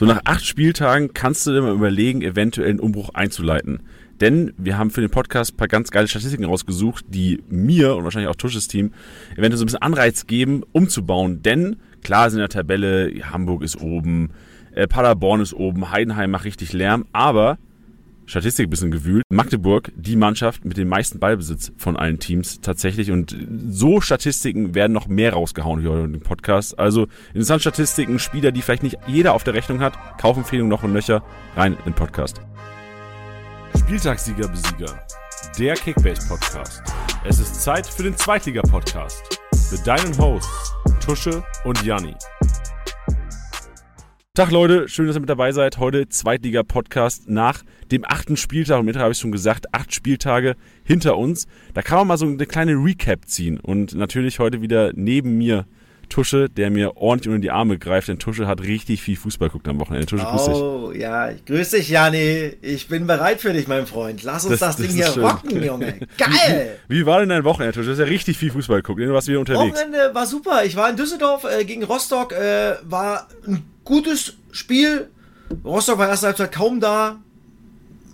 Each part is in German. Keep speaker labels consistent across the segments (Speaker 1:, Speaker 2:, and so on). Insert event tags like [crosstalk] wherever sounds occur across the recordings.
Speaker 1: So nach acht Spieltagen kannst du dir mal überlegen, eventuell einen Umbruch einzuleiten. Denn wir haben für den Podcast ein paar ganz geile Statistiken rausgesucht, die mir und wahrscheinlich auch Tusches Team eventuell so ein bisschen Anreiz geben, umzubauen. Denn klar sind in der Tabelle, Hamburg ist oben, äh, Paderborn ist oben, Heidenheim macht richtig Lärm, aber Statistik ein bisschen gewühlt. Magdeburg, die Mannschaft mit dem meisten Ballbesitz von allen Teams tatsächlich. Und so Statistiken werden noch mehr rausgehauen hier in dem Podcast. Also interessante Statistiken, Spieler, die vielleicht nicht jeder auf der Rechnung hat. Kaufempfehlung noch und Löcher rein in den Podcast. Spieltagssieger Besieger. Der Kickbase Podcast. Es ist Zeit für den Zweitliga Podcast. Mit deinen Hosts Tusche und Janni. Tag Leute, schön, dass ihr mit dabei seid. Heute Zweitliga-Podcast nach dem achten Spieltag. Und mittlerweile habe ich schon gesagt, acht Spieltage hinter uns. Da kann man mal so eine kleine Recap ziehen. Und natürlich heute wieder neben mir Tusche, der mir ordentlich unter die Arme greift, denn Tusche hat richtig viel Fußball geguckt am Wochenende. Tusche,
Speaker 2: grüß dich. Oh, ja, grüß dich, Jani. Ich bin bereit für dich, mein Freund. Lass uns das, das, das Ding hier schön. rocken, [laughs] Junge. Geil!
Speaker 1: Wie, wie, war denn dein Wochenende, Tusche? Du hast ja richtig viel Fußball geguckt. Du warst wieder unterwegs.
Speaker 2: Wochenende war super. Ich war in Düsseldorf äh, gegen Rostock. Äh, war ein gutes Spiel. Rostock war erste Halbzeit kaum da.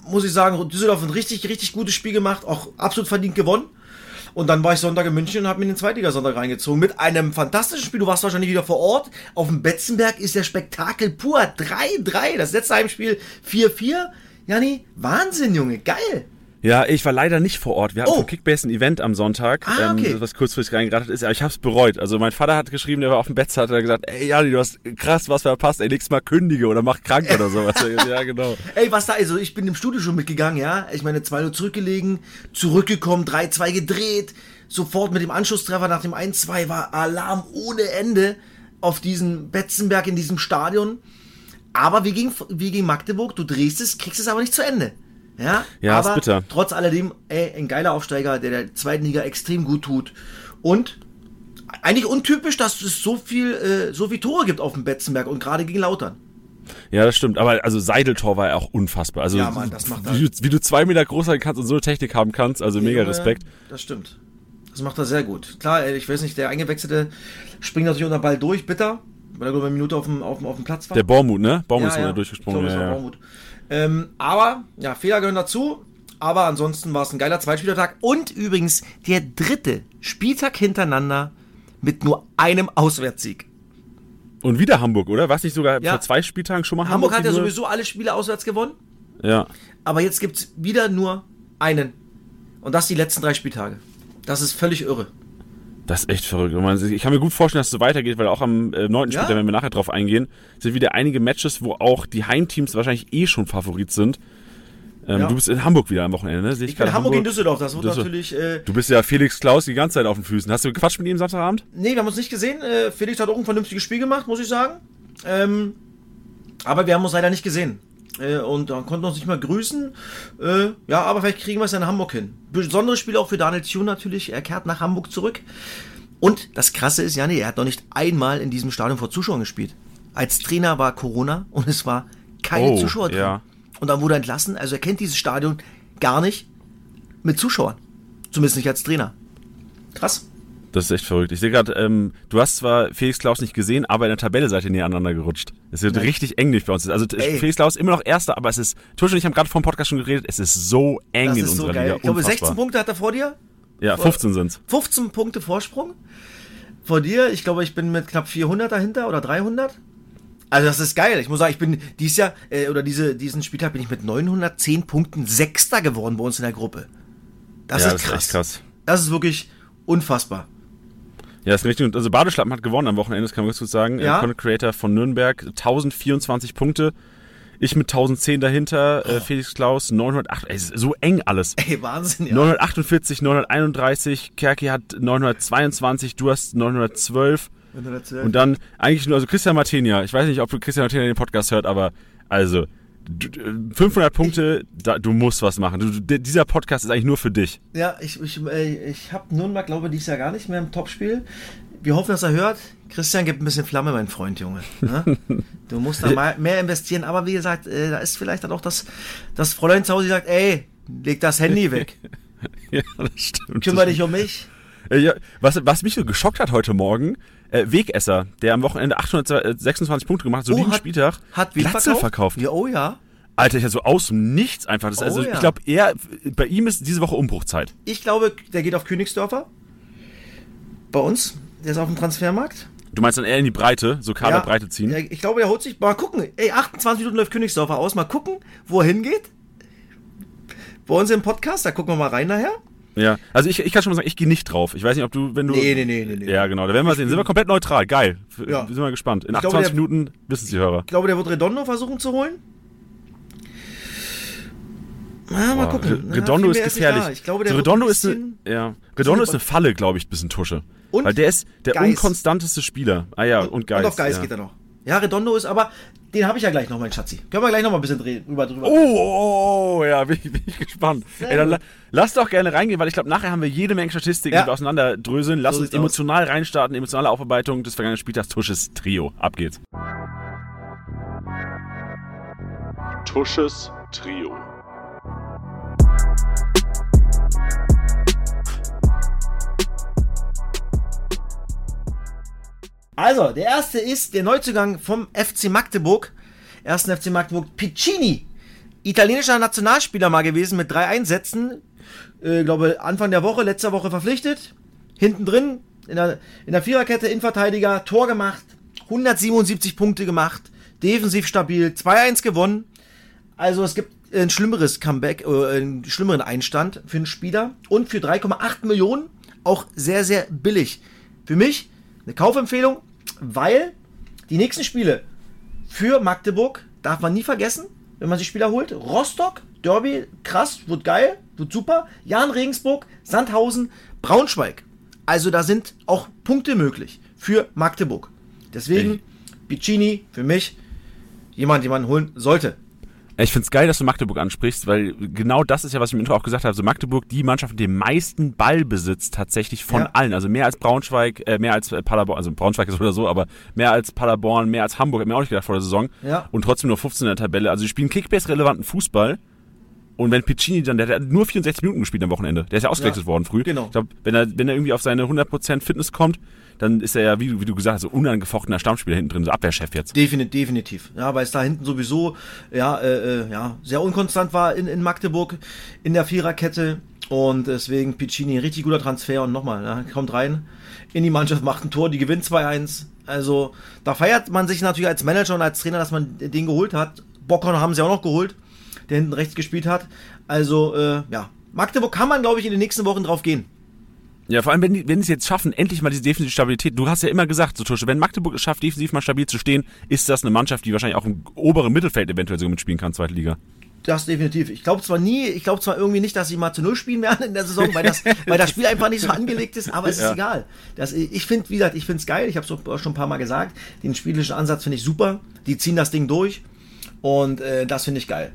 Speaker 2: Muss ich sagen, Düsseldorf ein richtig, richtig gutes Spiel gemacht. Auch absolut verdient gewonnen. Und dann war ich Sonntag in München und habe mir den Zweitligasonntag reingezogen mit einem fantastischen Spiel. Du warst wahrscheinlich wieder vor Ort. Auf dem Betzenberg ist der Spektakel pur. 3-3. Das letzte Heimspiel 4-4. Janni, Wahnsinn, Junge. Geil.
Speaker 1: Ja, ich war leider nicht vor Ort. Wir hatten oh. von Kickbase ein Event am Sonntag, ah, okay. ähm, was kurzfristig reingeratet ist. Aber ich hab's bereut. Also mein Vater hat geschrieben, der war auf dem Bett, hat er gesagt, ey Jani, du hast krass was verpasst. Ey, nächstes Mal kündige oder mach krank oder sowas. ja, genau. [laughs]
Speaker 2: Ey, was da, also ich bin im Studio schon mitgegangen, ja. Ich meine, 2 Uhr zurückgelegen, zurückgekommen, 3-2 gedreht. Sofort mit dem Anschlusstreffer nach dem 1-2 war Alarm ohne Ende auf diesem Betzenberg in diesem Stadion. Aber wie gegen, wie gegen Magdeburg, du drehst es, kriegst es aber nicht zu Ende. Ja,
Speaker 1: ja aber ist bitter.
Speaker 2: trotz alledem, ey, ein geiler Aufsteiger, der der zweiten Liga extrem gut tut. Und eigentlich untypisch, dass es so viel, äh, so viel Tore gibt auf dem Betzenberg und gerade gegen Lautern.
Speaker 1: Ja, das stimmt. Aber also Seideltor war ja auch unfassbar. Also
Speaker 2: ja, Mann, das macht
Speaker 1: wie, du, wie du zwei Meter groß sein kannst und so eine Technik haben kannst, also mega
Speaker 2: Junge,
Speaker 1: Respekt.
Speaker 2: Das stimmt. Das macht er sehr gut. Klar, ich weiß nicht, der Eingewechselte springt natürlich unter den Ball durch, bitter, weil er nur eine Minute auf dem, auf dem, auf dem Platz war.
Speaker 1: Der Bormut, ne? Bormut ja, ist ja. durchgesprungen. Ich glaub, ja, ja.
Speaker 2: Ähm, aber, ja, Fehler gehören dazu. Aber ansonsten war es ein geiler Zweitspielertag. Und übrigens der dritte Spieltag hintereinander mit nur einem Auswärtssieg.
Speaker 1: Und wieder Hamburg, oder? Was nicht sogar ja. vor zwei Spieltagen schon mal
Speaker 2: Hamburg? Hamburg hat ja sowieso alle Spiele auswärts gewonnen.
Speaker 1: Ja.
Speaker 2: Aber jetzt gibt es wieder nur einen. Und das die letzten drei Spieltage. Das ist völlig irre.
Speaker 1: Das ist echt verrückt. Ich kann mir gut vorstellen, dass es so weitergeht, weil auch am äh, neunten ja. Spieltag, wenn wir nachher drauf eingehen, sind wieder einige Matches, wo auch die Heimteams wahrscheinlich eh schon Favorit sind. Ähm, ja. Du bist in Hamburg wieder am Wochenende, ne?
Speaker 2: Sehe ich, ich bin Hamburg, Hamburg gegen Düsseldorf, das wird Düsseldorf. natürlich. Äh,
Speaker 1: du bist ja Felix Klaus die ganze Zeit auf den Füßen. Hast du gequatscht mit ihm Samstagabend?
Speaker 2: Nee, wir haben uns nicht gesehen. Äh, Felix hat auch ein vernünftiges Spiel gemacht, muss ich sagen. Ähm, aber wir haben uns leider nicht gesehen. Äh, und dann konnten uns nicht mal grüßen. Äh, ja, aber vielleicht kriegen wir es in Hamburg hin. Besonderes Spiel auch für Daniel Thune natürlich. Er kehrt nach Hamburg zurück. Und das Krasse ist, Janne, er hat noch nicht einmal in diesem Stadion vor Zuschauern gespielt. Als Trainer war Corona und es war keine oh, Zuschauer drin. Ja. Und dann wurde er entlassen. Also er kennt dieses Stadion gar nicht mit Zuschauern. Zumindest nicht als Trainer. Krass.
Speaker 1: Das ist echt verrückt. Ich sehe gerade, ähm, du hast zwar Felix Klaus nicht gesehen, aber in der Tabelle seid ihr näher aneinander gerutscht. Es wird Nein. richtig eng bei uns. Also Ey. Felix Klaus immer noch Erster, aber es ist, Tusch und ich haben gerade vom Podcast schon geredet, es ist so eng das in unserer so. Liga.
Speaker 2: Ich glaube, 16 Punkte hat er vor dir.
Speaker 1: Ja, 15 sind's.
Speaker 2: 15 Punkte Vorsprung vor dir. Ich glaube, ich bin mit knapp 400 dahinter oder 300. Also das ist geil. Ich muss sagen, ich bin dieses Jahr äh, oder diese, diesen Spieltag bin ich mit 910 Punkten Sechster geworden bei uns in der Gruppe. Das ja, ist krass. Das ist, krass. das ist wirklich unfassbar.
Speaker 1: Ja, das ist richtig. Also Badeschlappen hat gewonnen am Wochenende, das kann man ganz gut sagen. Ja. Content Creator von Nürnberg, 1024 Punkte. Ich mit 1010 dahinter, äh, oh. äh, Felix Klaus 908, ey, so eng alles.
Speaker 2: Ey, Wahnsinn, ja.
Speaker 1: 948, 931, Kerki hat 922, du hast 912. 912. Und dann eigentlich nur, also Christian Martinia, ich weiß nicht, ob du Christian Martinia den Podcast hört, aber also 500 Punkte, da, du musst was machen. Du, dieser Podcast ist eigentlich nur für dich.
Speaker 2: Ja, ich, ich, äh, ich habe Nürnberg, glaube ich, dieses Jahr gar nicht mehr im Topspiel. Wir hoffen, dass er hört. Christian gibt ein bisschen Flamme, mein Freund, Junge. Ne? [laughs] Du musst da mal mehr investieren. Aber wie gesagt, äh, da ist vielleicht dann auch das, das Fräulein zu Hause, die sagt, ey, leg das Handy weg. [laughs] ja, das stimmt. Kümmere dich um mich.
Speaker 1: Äh, ja, was, was mich so geschockt hat heute Morgen, äh, Wegesser, der am Wochenende 826 Punkte gemacht hat, soliden
Speaker 2: Oh, hat-
Speaker 1: Spieltag,
Speaker 2: Hat wen
Speaker 1: Glatzel verkauft.
Speaker 2: Ja, oh ja.
Speaker 1: Alter, ich ja so aus dem Nichts einfach. Das,
Speaker 2: Oh
Speaker 1: also
Speaker 2: ja.
Speaker 1: ich glaube, er, bei ihm ist diese Woche Umbruchzeit.
Speaker 2: Ich glaube, der geht auf Königsdörfer. Bei uns. Der ist auf dem Transfermarkt.
Speaker 1: Du meinst dann eher in die Breite, so Kaderbreite ziehen?
Speaker 2: Ja, ich glaube, der holt sich. Mal gucken. Ey, 28 Minuten läuft Königsdorfer aus. Mal gucken, wo er hingeht. Bei uns im Podcast, da gucken wir mal rein nachher.
Speaker 1: Ja, also ich, ich kann schon mal sagen, ich gehe nicht drauf. Ich weiß nicht, ob du, wenn du.
Speaker 2: Nee, nee, nee, nee, nee.
Speaker 1: Ja, genau, da werden wir sehen. Sind wir komplett neutral. Geil.
Speaker 2: Ja.
Speaker 1: Sind wir gespannt. In
Speaker 2: Ich glaube,
Speaker 1: 28
Speaker 2: der-
Speaker 1: Minuten wissen Sie Hörer.
Speaker 2: Ich glaube, der wird Redondo versuchen zu holen. Na, mal
Speaker 1: Boah,
Speaker 2: gucken.
Speaker 1: Redondo ist gefährlich.
Speaker 2: Ich glaube,
Speaker 1: so Redondo
Speaker 2: ein
Speaker 1: ist eine, ja, Redondo ist
Speaker 2: eine-
Speaker 1: Falle, glaube ich, bisschen Tusche.
Speaker 2: Und
Speaker 1: Weil der ist der
Speaker 2: Geist.
Speaker 1: unkonstanteste Spieler. Ah ja, und, Geist.
Speaker 2: Und auf Geist
Speaker 1: ja.
Speaker 2: geht er noch. Ja, Redondo ist aber, den habe ich ja gleich noch, mein Schatzi. Können wir gleich noch mal ein bisschen drehen, drüber drüber.
Speaker 1: Oh, oh, oh, ja, bin, ich- bin ich gespannt. Ey, dann lass doch gerne reingehen, weil ich glaube, nachher haben wir jede Menge Statistiken,
Speaker 2: Ja.
Speaker 1: die wir auseinanderdröseln. Lass
Speaker 2: So
Speaker 1: uns
Speaker 2: sieht's aus.
Speaker 1: emotional reinstarten, emotionale Aufarbeitung des vergangenen Spieltags Tusches Trio. Ab geht's. Tusches Trio.
Speaker 2: Also, der erste ist der Neuzugang vom FC Magdeburg. Ersten FC Magdeburg, Piccini. Italienischer Nationalspieler mal gewesen mit drei Einsätzen. Äh, glaube, Anfang der Woche, letzter Woche verpflichtet. Hinten drin, in der, in der Viererkette, Innenverteidiger, Tor gemacht. 177 Punkte gemacht. Defensiv stabil. 2-1 gewonnen. Also, es gibt ein schlimmeres Comeback, äh, einen schlimmeren Einstand für einen Spieler. Und für 3,8 Millionen auch sehr, sehr billig. Für mich eine Kaufempfehlung, weil die nächsten Spiele für Magdeburg darf man nie vergessen, wenn man sich Spieler holt. Rostock, Derby, krass, wird geil, wird super. Jan Regensburg, Sandhausen, Braunschweig. Also da sind auch Punkte möglich für Magdeburg. Deswegen Piccini für mich jemand, den man holen sollte.
Speaker 1: Ich find's geil, dass du Magdeburg ansprichst, weil genau das ist ja, was ich im Intro auch gesagt habe. Also Magdeburg, die Mannschaft mit dem meisten Ballbesitz tatsächlich von
Speaker 2: Ja.
Speaker 1: allen. Also mehr als Braunschweig, äh, mehr als Paderborn, also Braunschweig ist oder so, aber mehr als Paderborn, mehr als Hamburg, hab mir auch nicht gedacht vor der Saison.
Speaker 2: Ja.
Speaker 1: Und trotzdem nur 15 in der Tabelle. Also die spielen Kickbase-relevanten Fußball. Und wenn Piccini dann, der, der hat nur 64 Minuten gespielt am Wochenende. Der ist ja ausgewechselt
Speaker 2: Ja,
Speaker 1: worden früh.
Speaker 2: genau.
Speaker 1: Ich glaube, wenn er, wenn er irgendwie auf seine 100% Fitness kommt, dann ist er ja, wie, du- wie du gesagt hast, so unangefochtener Stammspieler hinten drin, so Abwehrchef jetzt.
Speaker 2: Definitiv, definitiv. Ja, weil es da hinten sowieso ja, äh, äh, ja, sehr unkonstant war in, in Magdeburg in der Viererkette. Und deswegen Piccini, richtig guter Transfer. Und nochmal, ja, kommt rein in die Mannschaft, macht ein Tor, die gewinnt 2-1. Also da feiert man sich natürlich als Manager und als Trainer, dass man den geholt hat. Bockhorn haben sie auch noch geholt, der hinten rechts gespielt hat. Also, äh, ja, Magdeburg kann man, glaube ich, in den nächsten Wochen drauf gehen.
Speaker 1: Ja, vor allem, wenn die, wenn die es jetzt schaffen, endlich mal diese defensive Stabilität. Du hast ja immer gesagt, so Tusche, wenn Magdeburg es schafft, defensiv mal stabil zu stehen, ist das eine Mannschaft, die wahrscheinlich auch im oberen Mittelfeld eventuell sogar mitspielen kann, zweite Liga.
Speaker 2: Das definitiv. Ich glaube zwar nie, ich glaube zwar irgendwie nicht, dass sie mal zu Null spielen werden in der Saison, weil das, [laughs] weil das Spiel einfach nicht so angelegt ist, aber es ist
Speaker 1: Ja.
Speaker 2: egal. Das, ich finde, wie gesagt, ich finde es geil, ich habe es schon ein paar Mal gesagt, den spielischen Ansatz finde ich super, die ziehen das Ding durch und äh, das finde ich geil.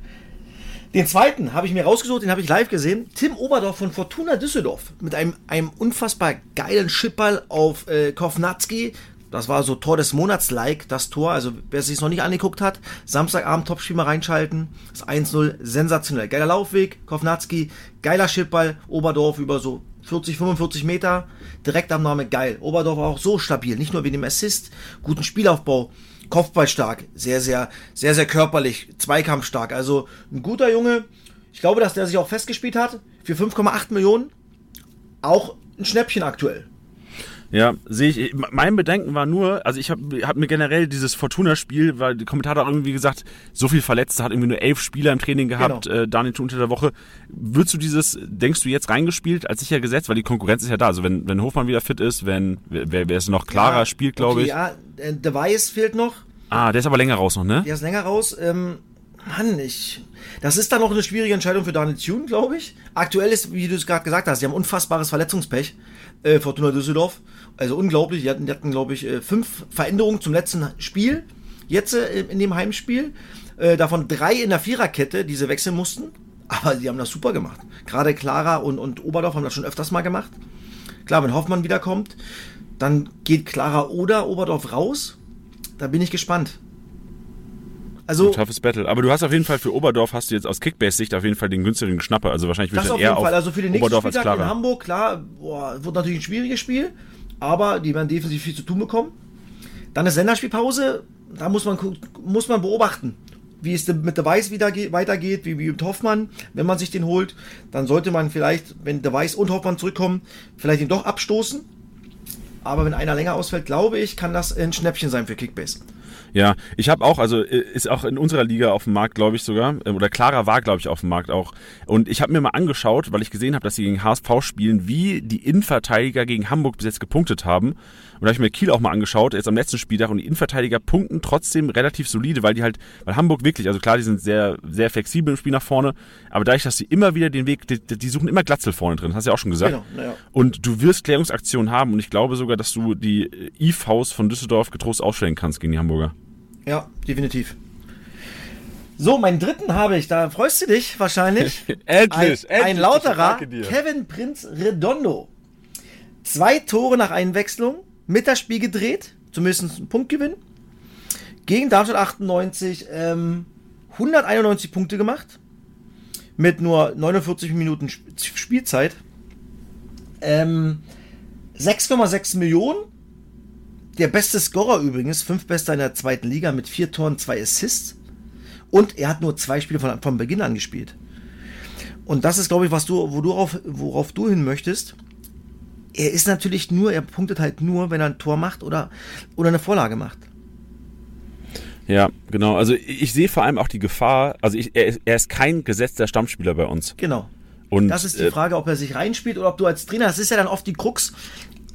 Speaker 2: Den zweiten habe ich mir rausgesucht, den habe ich live gesehen. Tim Oberdorf von Fortuna Düsseldorf mit einem, einem unfassbar geilen Chipball auf äh, Kovnatski. Das war so Tor des Monats-like, das Tor. Also wer es sich noch nicht angeguckt hat, Samstagabend Topspiel mal reinschalten. Das 1-0, sensationell. Geiler Laufweg, Kovnatski, geiler Chipball, Oberdorf über so 40, 45 Meter. Direktabnahme, geil. Oberdorf auch so stabil, nicht nur wegen dem Assist, guten Spielaufbau. Kopfballstark, sehr, sehr, sehr, sehr körperlich, zweikampfstark. Also ein guter Junge. Ich glaube, dass der sich auch festgespielt hat. Für 5,8 Millionen. Auch ein Schnäppchen aktuell.
Speaker 1: Ja, sehe ich. Mein Bedenken war nur, also ich habe hab mir generell dieses Fortuna-Spiel, weil der Kommentator hat irgendwie gesagt, so viel Verletzte, hat irgendwie nur elf Spieler im Training gehabt,
Speaker 2: Genau.
Speaker 1: äh, Daniel unter der Woche. Würdest du dieses, denkst du jetzt reingespielt als sicher gesetzt, weil die Konkurrenz ist ja da. Also wenn, wenn Hofmann wieder fit ist, wenn, wer, wer es noch klarer
Speaker 2: Ja,
Speaker 1: spielt, glaube
Speaker 2: okay,
Speaker 1: ich.
Speaker 2: Ja, äh, Device fehlt noch.
Speaker 1: Ah, der ist aber länger raus noch, ne?
Speaker 2: Der ist länger raus. Ähm, Mann, ich. Das ist dann noch eine schwierige Entscheidung für Daniel Thune, glaube ich. Aktuell ist, wie du es gerade gesagt hast, die haben unfassbares Verletzungspech. Äh, Fortuna Düsseldorf. Also unglaublich. Die hatten, die hatten glaube ich, äh, fünf Veränderungen zum letzten Spiel. Jetzt äh, in dem Heimspiel. Äh, davon drei in der Viererkette, die sie wechseln mussten. Aber die haben das super gemacht. Gerade Clara und, und Oberdorf haben das schon öfters mal gemacht. Klar, wenn Hoffmann wiederkommt, dann geht Clara oder Oberdorf raus. Da bin ich gespannt. Also,
Speaker 1: Ein toughes Battle. Aber du hast auf jeden Fall für Oberdorf hast du jetzt aus Kickbase-Sicht auf jeden Fall den günstigen Schnapper. Also wahrscheinlich würde
Speaker 2: das
Speaker 1: ich
Speaker 2: auf
Speaker 1: dann eher
Speaker 2: jeden Fall.
Speaker 1: auf
Speaker 2: Also für den nächsten
Speaker 1: Oberdorf als
Speaker 2: Spieltag in
Speaker 1: Clara.
Speaker 2: Hamburg, klar, boah, wird natürlich ein schwieriges Spiel, aber die werden defensiv viel zu tun bekommen. Dann ist Länderspielpause, da muss man, muss man beobachten, wie es mit wieder geht, weitergeht, wie, mit Hoffmann, wenn man sich den holt. Dann sollte man vielleicht, wenn der Weiß und Hoffmann zurückkommen, vielleicht ihn doch abstoßen. Aber wenn einer länger ausfällt, glaube ich, kann das ein Schnäppchen sein für Kickbase.
Speaker 1: Ja, ich habe auch, also äh, ist auch in unserer Liga auf dem Markt, glaube ich sogar, äh, oder Clara war, glaube ich, auf dem Markt auch. Und ich habe mir mal angeschaut, weil ich gesehen habe, dass sie gegen HSV spielen, wie die Innenverteidiger gegen Hamburg bis jetzt gepunktet haben. Und da habe ich mir Kiel auch mal angeschaut, jetzt am letzten Spieltag. Und die Innenverteidiger punkten trotzdem relativ solide, weil die halt, weil Hamburg wirklich, also klar, die sind sehr, sehr flexibel im Spiel nach vorne, aber dadurch, dass sie immer wieder den Weg, die, die suchen immer Glatzel vorne drin, hast du ja auch schon gesagt.
Speaker 2: Genau, naja.
Speaker 1: Und du wirst Klärungsaktionen haben und ich glaube sogar, dass du die IVs von Düsseldorf getrost ausstellen kannst gegen die Hamburger.
Speaker 2: Ja, definitiv. So, meinen dritten habe ich, da freust du dich wahrscheinlich. [laughs]
Speaker 1: Endlich,
Speaker 2: ein, ein lauterer. Kevin Prinz Redondo. Zwei Tore nach Einwechslung, mit das Spiel gedreht, zumindest ein Punktgewinn. Gegen Darmstadt 98 ähm, 191 Punkte gemacht. Mit nur 49 Minuten Sp- Spielzeit. Ähm, 6,6 Millionen. Der beste Scorer übrigens, fünf Bester in der zweiten Liga mit vier Toren, zwei Assists. Und er hat nur zwei Spiele von, von Beginn an gespielt. Und das ist, glaube ich, was du, wo du auf, worauf du hin möchtest. Er ist natürlich nur, er punktet halt nur, wenn er ein Tor macht oder, oder eine Vorlage macht.
Speaker 1: Ja, genau. Also ich sehe vor allem auch die Gefahr, also ich, er, ist, er ist kein gesetzter Stammspieler bei uns.
Speaker 2: Genau.
Speaker 1: Und
Speaker 2: Das ist die
Speaker 1: äh,
Speaker 2: Frage, ob er sich reinspielt oder ob du als Trainer, das ist ja dann oft die Krux,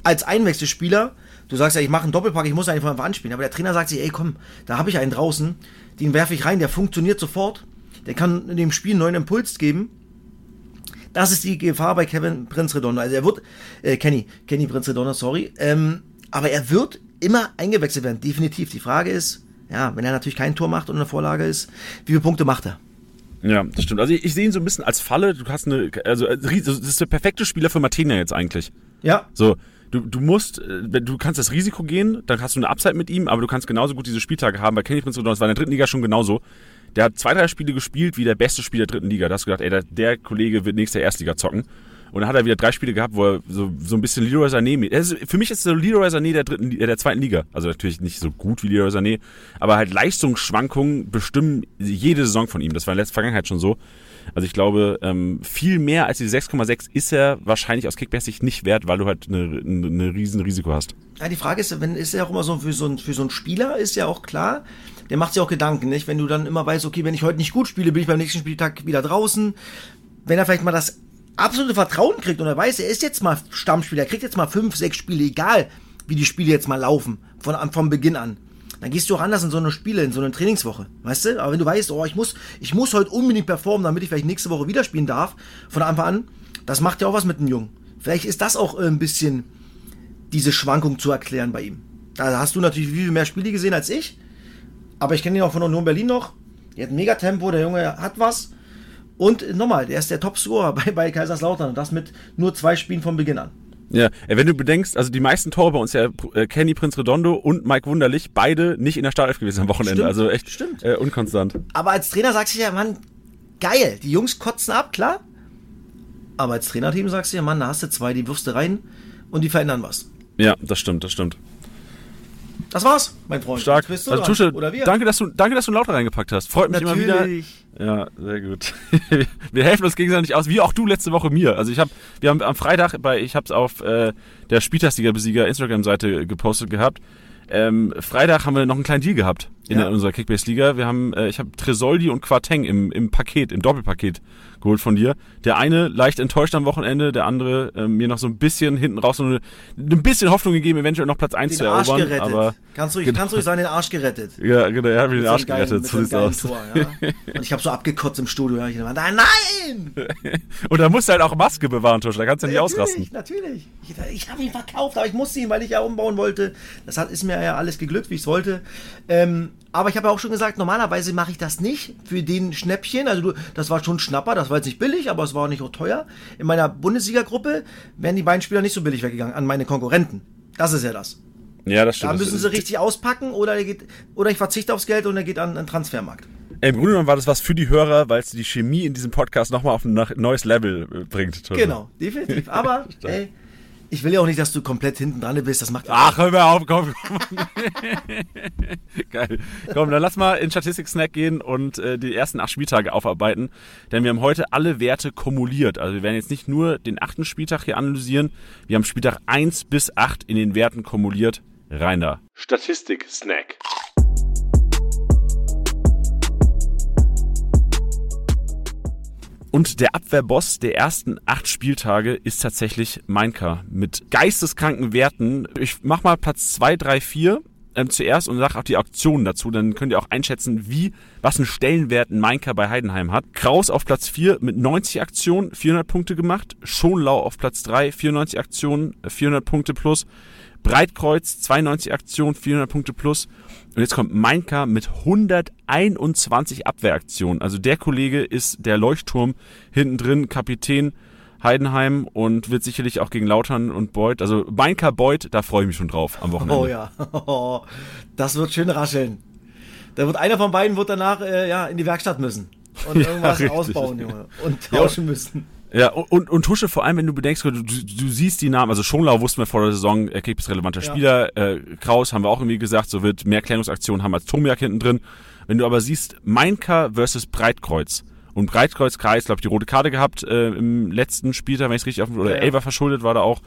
Speaker 2: als Einwechselspieler, du sagst ja, ich mache einen Doppelpack, ich muss einfach anspielen, aber der Trainer sagt sich, ey komm, da habe ich einen draußen, den werfe ich rein, der funktioniert sofort, der kann dem Spiel einen neuen Impuls geben. Das ist die Gefahr bei Kevin Prinz Redondo. Also er wird, äh, Kenny, Kenny Prinz Redondo, sorry, ähm, aber er wird immer eingewechselt werden, definitiv. Die Frage ist, ja, wenn er natürlich kein Tor macht und eine Vorlage ist, wie viele Punkte macht er?
Speaker 1: Ja, das stimmt. Also ich, ich sehe ihn so ein bisschen als Falle. Du hast eine, also äh, das ist der perfekte Spieler für Martina jetzt eigentlich.
Speaker 2: Ja,
Speaker 1: So, du, du musst, äh, du kannst das Risiko gehen, dann hast du eine Upside mit ihm, aber du kannst genauso gut diese Spieltage haben. Bei Kenny Prince Redondo, das war in der dritten Liga schon genauso. Der hat zwei, drei Spiele gespielt wie der beste Spieler der dritten Liga. Da hast du gedacht, ey, der, der Kollege wird nächster Erstliga zocken. Und dann hat er wieder drei Spiele gehabt, wo er so, so ein bisschen Leroy Sané ist, für mich ist so Leroy Sané der dritten, äh, der zweiten Liga. Also natürlich nicht so gut wie Leroy Sané, aber halt Leistungsschwankungen bestimmen jede Saison von ihm. Das war in der letzten Vergangenheit schon so. Also ich glaube, ähm, viel mehr als die 6,6 ist er wahrscheinlich aus Kickbase-Sicht nicht wert, weil du halt eine, eine, riesen Risiko hast.
Speaker 2: Ja, die Frage ist, wenn ist ja auch immer so für so ein für so ein Spieler ist ja auch klar, der macht sich auch Gedanken, nicht? Wenn du dann immer weißt, okay, wenn ich heute nicht gut spiele, bin ich beim nächsten Spieltag wieder draußen. Wenn er vielleicht mal das absolute Vertrauen kriegt und er weiß, er ist jetzt mal Stammspieler, er kriegt jetzt mal fünf, sechs Spiele, egal wie die Spiele jetzt mal laufen, von vom Beginn an. Dann gehst du auch anders in so eine Spiele, in so eine Trainingswoche, weißt du? Aber wenn du weißt, oh, ich muss, ich muss heute unbedingt performen, damit ich vielleicht nächste Woche wieder spielen darf, von Anfang an, das macht ja auch was mit dem Jungen. Vielleicht ist das auch äh, ein bisschen diese Schwankung zu erklären bei ihm. Da hast du natürlich viel mehr Spiele gesehen als ich. Aber ich kenne ihn auch von Union Berlin noch. Der hat ein Megatempo, der Junge hat was. Und nochmal, der ist der Top-Scorer [laughs] bei, bei Kaiserslautern. Und das mit nur zwei Spielen von Beginn an.
Speaker 1: Ja, äh, wenn du bedenkst, also die meisten Tore bei uns ja äh, Kenny Prinz Redondo und Mike Wunderlich, beide nicht in der Startelf gewesen am Wochenende.
Speaker 2: Stimmt,
Speaker 1: also echt
Speaker 2: stimmt.
Speaker 1: Äh, unkonstant.
Speaker 2: Aber als Trainer sagst du ja, Mann, geil. Die Jungs kotzen ab, klar. Aber als Trainerteam sagst du ja, Mann, da hast du zwei, die wirfst du rein und die verändern was.
Speaker 1: Ja, das stimmt, das stimmt.
Speaker 2: Das war's, mein Freund.
Speaker 1: Stark.
Speaker 2: Bist du
Speaker 1: Also. Tusche,
Speaker 2: Oder wir.
Speaker 1: danke, dass du, danke, dass du Lauter reingepackt hast. Freut mich immer wieder.
Speaker 2: Natürlich.
Speaker 1: Ja, sehr gut. [laughs] wir helfen uns gegenseitig aus, wie auch du letzte Woche mir. Also ich habe, wir haben am Freitag bei, ich habe es auf äh, der Spieltagsliga-Besieger Instagram-Seite gepostet gehabt. Ähm, Freitag haben wir noch einen kleinen Deal gehabt in
Speaker 2: Ja.
Speaker 1: unserer Kickbase-Liga. Wir haben, äh, ich habe Tresoldi und Quarteng im, im Paket, im Doppelpaket geholt von dir. Der eine leicht enttäuscht am Wochenende, der andere äh, mir noch so ein bisschen hinten raus so eine, ein bisschen Hoffnung gegeben, eventuell noch Platz 1
Speaker 2: Den
Speaker 1: zu
Speaker 2: Arsch
Speaker 1: erobern.
Speaker 2: gerettet.
Speaker 1: Aber
Speaker 2: kannst du,
Speaker 1: Genau.
Speaker 2: kannst du sagen, den Arsch gerettet. [laughs]
Speaker 1: ja, genau, er hat mir den Arsch
Speaker 2: einem
Speaker 1: gerettet. So sieht's aus.
Speaker 2: geilen Tor, ja. Und ich habe so abgekotzt im Studio. Ja. Ich dachte, nein! [laughs]
Speaker 1: Und da musst du halt auch Maske bewahren, Tusch. Da kannst du nicht ausrasten.
Speaker 2: Natürlich, Ich, ich habe ihn verkauft, aber ich musste ihn, weil ich ja umbauen wollte. Das hat, ist mir ja alles geglückt, wie ich es wollte. Ähm, aber ich habe ja auch schon gesagt, normalerweise mache ich das nicht für den Schnäppchen. Also du, das war schon Schnapper, das war jetzt nicht billig, aber es war auch nicht auch teuer. In meiner Bundesliga-Gruppe wären die beiden Spieler nicht so billig weggegangen an meine Konkurrenten. Das ist ja das.
Speaker 1: Ja, das stimmt.
Speaker 2: Da müssen sie richtig auspacken oder, er geht, oder ich verzichte aufs Geld und er geht an den Transfermarkt.
Speaker 1: Im Grunde genommen war das was für die Hörer, weil es die Chemie in diesem Podcast nochmal auf ein neues Level äh, bringt.
Speaker 2: Genau, definitiv. Aber [laughs] ey, ich will ja auch nicht, dass du komplett hinten dran bist. Das macht
Speaker 1: Ach, hör mal auf, komm. [laughs] Geil. Komm, dann lass mal in Statistik-Snack gehen und äh, die ersten acht Spieltage aufarbeiten. Denn wir haben heute alle Werte kumuliert. Also wir werden jetzt nicht nur den achten Spieltag hier analysieren, wir haben Spieltag 1 bis 8 in den Werten kumuliert. Rein da. Statistik-Snack. Und der Abwehrboss der ersten acht Spieltage ist tatsächlich Mainka mit geisteskranken Werten. Ich mach mal Platz 2, 3, 4 ähm, zuerst und sag auch die Auktionen dazu. Dann könnt ihr auch einschätzen, wie, was einen Stellenwert ein bei Heidenheim hat. Kraus auf Platz 4 mit 90 Aktionen, 400 Punkte gemacht. Schonlau auf Platz 3, 94 Aktionen, äh, 400 Punkte plus. Breitkreuz, 92 Aktionen, 400 Punkte plus. Und jetzt kommt Mainka mit 121 Abwehraktionen. Also der Kollege ist der Leuchtturm hinten drin, Kapitän Heidenheim und wird sicherlich auch gegen Lautern und Beuth. Also Mainka Beuth, da freue ich mich schon drauf am Wochenende.
Speaker 2: Oh ja, [laughs] das wird schön rascheln. Da wird einer von beiden wird danach äh, ja, in die Werkstatt müssen und [laughs]
Speaker 1: Ja,
Speaker 2: irgendwas
Speaker 1: richtig.
Speaker 2: ausbauen, Junge. Und tauschen müssen.
Speaker 1: Ja, und, und, Tusche, vor allem, wenn du bedenkst, du, du, siehst die Namen, also Schonlau wussten wir vor der Saison, er kriegt relevanter
Speaker 2: Ja.
Speaker 1: Spieler, äh, Kraus haben wir auch irgendwie gesagt, so wird mehr Klärungsaktionen haben als Tomiak hinten drin. Wenn du aber siehst, Mainka versus Breitkreuz, und Breitkreuz, Kreis, glaube ich, die rote Karte gehabt äh, im letzten Spieltag, wenn ich es richtig auf oder
Speaker 2: Ja, ja.
Speaker 1: Elfer verschuldet war da auch.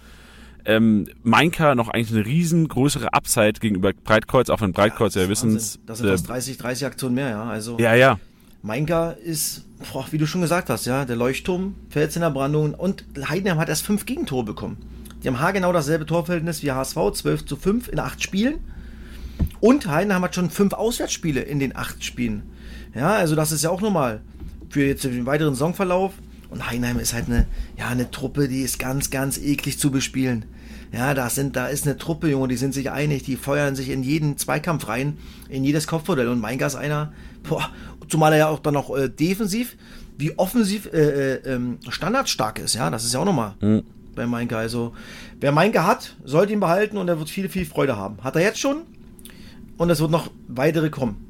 Speaker 1: Ähm, Mainka noch eigentlich eine riesengrößere Upside gegenüber Breitkreuz, auch wenn Breitkreuz ja,
Speaker 2: ist
Speaker 1: wissen.
Speaker 2: Das sind fast 30, 30 Aktionen mehr, ja. Also
Speaker 1: ja, ja.
Speaker 2: Mainka ist, boah, wie du schon gesagt hast, ja, der Leuchtturm, Fels in der Brandung und Heidenheim hat erst fünf Gegentore bekommen. Die haben haargenau dasselbe Torverhältnis wie HSV, 12 zu 5 in acht Spielen. Und Heidenheim hat schon fünf Auswärtsspiele in den acht Spielen. Ja, also das ist ja auch normal für jetzt den weiteren Saisonverlauf. Und Heidenheim ist halt eine, ja, eine Truppe, die ist ganz, ganz eklig zu bespielen. Ja, da, sind, da ist eine Truppe, Junge, die sind sich einig, die feuern sich in jeden Zweikampf rein, in jedes Kopfmodell. Und Mainka ist einer, boah, zumal er ja auch dann noch äh, defensiv wie offensiv äh, äh, ähm, standardstark ist. Ja, das ist ja auch nochmal bei Mainka. Also, wer Mainka hat, sollte ihn behalten und er wird viel, viel Freude haben. Hat er jetzt schon und es wird noch weitere kommen.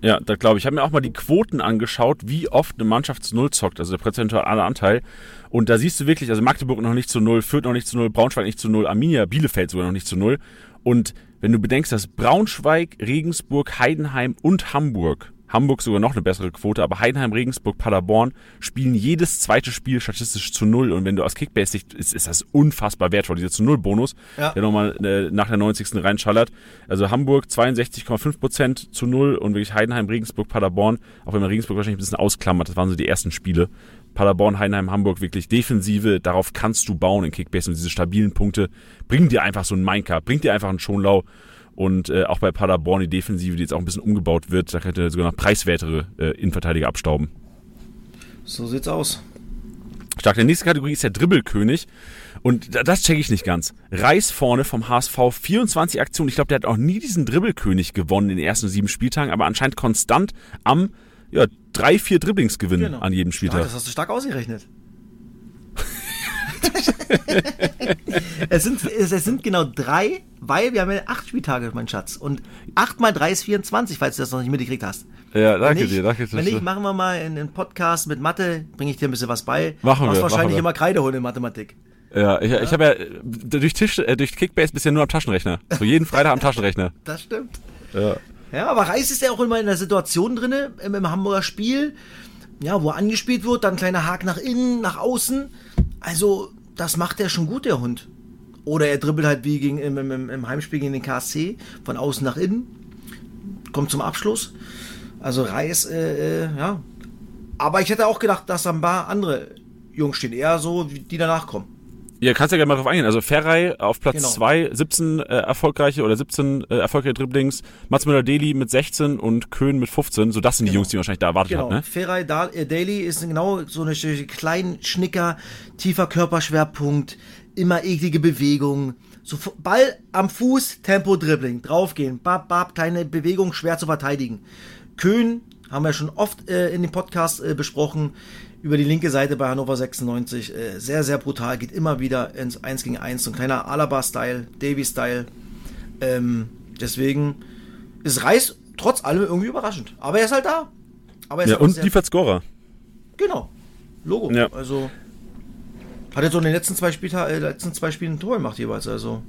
Speaker 1: Ja, da glaube ich. Ich habe mir auch mal die Quoten angeschaut, wie oft eine Mannschaft zu Null zockt, also der prozentuale Anteil. Und da siehst du wirklich, also Magdeburg noch nicht zu Null, Fürth noch nicht zu Null, Braunschweig nicht zu Null, Arminia, Bielefeld sogar noch nicht zu Null. Und wenn du bedenkst, dass Braunschweig, Regensburg, Heidenheim und Hamburg, Hamburg sogar noch eine bessere Quote, aber Heidenheim, Regensburg, Paderborn spielen jedes zweite Spiel statistisch zu Null. Und wenn du aus Kickbase-Sicht, ist, ist das unfassbar wertvoll, dieser zu Null-Bonus,
Speaker 2: Ja.
Speaker 1: der nochmal äh, nach der 90. reinschallert. Also Hamburg 62,5% zu Null und wirklich Heidenheim, Regensburg, Paderborn, auch wenn man Regensburg wahrscheinlich ein bisschen ausklammert, das waren so die ersten Spiele. Paderborn, Heidenheim, Hamburg wirklich Defensive, darauf kannst du bauen in Kickbase und diese stabilen Punkte bringen dir einfach so einen Mainka, bringt dir einfach einen Schonlau und äh, auch bei Paderborn die Defensive, die jetzt auch ein bisschen umgebaut wird, da könnte sogar noch preiswertere äh, Innenverteidiger abstauben.
Speaker 2: So sieht's aus.
Speaker 1: Stark. Die nächste Kategorie ist der Dribbelkönig. Und da- das checke ich nicht ganz. Reis vorne vom HSV, 24 Aktionen. Ich glaube, der hat auch nie diesen Dribbelkönig gewonnen in den ersten sieben Spieltagen, aber anscheinend konstant am ja, drei, vier Dribblings gewinnen
Speaker 2: Genau.
Speaker 1: an jedem
Speaker 2: Stark,
Speaker 1: Spieltag.
Speaker 2: das hast du stark ausgerechnet. [laughs] es, sind, es, es sind genau drei, weil wir haben ja acht Spieltage, mein Schatz. Und acht mal drei ist 24, falls du das noch nicht mitgekriegt hast.
Speaker 1: Ja, danke
Speaker 2: nicht,
Speaker 1: dir, danke dir.
Speaker 2: Wenn nicht, machen wir mal einen Podcast mit Mathe, bringe ich dir ein bisschen was bei.
Speaker 1: Machen
Speaker 2: Du hast
Speaker 1: wir,
Speaker 2: wahrscheinlich
Speaker 1: machen wir.
Speaker 2: immer Kreide holen in Mathematik.
Speaker 1: Ja, ich, ich habe ja äh, durch, Tisch, äh, durch Kickbase bisher nur am Taschenrechner. So jeden Freitag am Taschenrechner. [laughs]
Speaker 2: Das stimmt.
Speaker 1: Ja.
Speaker 2: Ja, aber Reis ist ja auch immer in der Situation drinne im, im Hamburger Spiel, ja, wo er angespielt wird, dann kleiner Haken nach innen, nach außen. Also, das macht er schon gut, der Hund. Oder er dribbelt halt wie gegen, im, im, im Heimspiel gegen den KSC, von außen nach innen, kommt zum Abschluss. Also Reis, äh, äh, ja. Aber ich hätte auch gedacht, dass da ein paar andere Jungs stehen, eher so, die danach kommen.
Speaker 1: Ja, kannst ja gerne mal drauf eingehen. Also Ferrei auf Platz
Speaker 2: Genau.
Speaker 1: 2, 17 äh, erfolgreiche oder 17 äh, erfolgreiche Dribblings, Mats Müller-Deli mit 16 und Köhn mit 15. So, das sind die Jungs, die wahrscheinlich da erwartet
Speaker 2: Genau.
Speaker 1: hat, ne?
Speaker 2: Ferai da äh, Daily ist genau so eine kleinen Schnicker, tiefer Körperschwerpunkt, immer eklige Bewegung. So Ball am Fuß, Tempo Dribbling, draufgehen, bab, bab, kleine Bewegung, schwer zu verteidigen. Köhn haben wir schon oft äh, in dem Podcast äh, besprochen, über die linke Seite bei Hannover 96. Äh, sehr, sehr brutal, geht immer wieder ins 1 gegen 1. So ein kleiner Alaba-Style, Davy-Style. Ähm, deswegen ist Reis trotz allem irgendwie überraschend. Aber er ist halt da. Aber er
Speaker 1: Ja, und liefert Scorer.
Speaker 2: Genau. Logo.
Speaker 1: Ja.
Speaker 2: Also hat jetzt so in den letzten zwei, Spielta äh, letzten zwei Spielen ein Tor gemacht jeweils. Also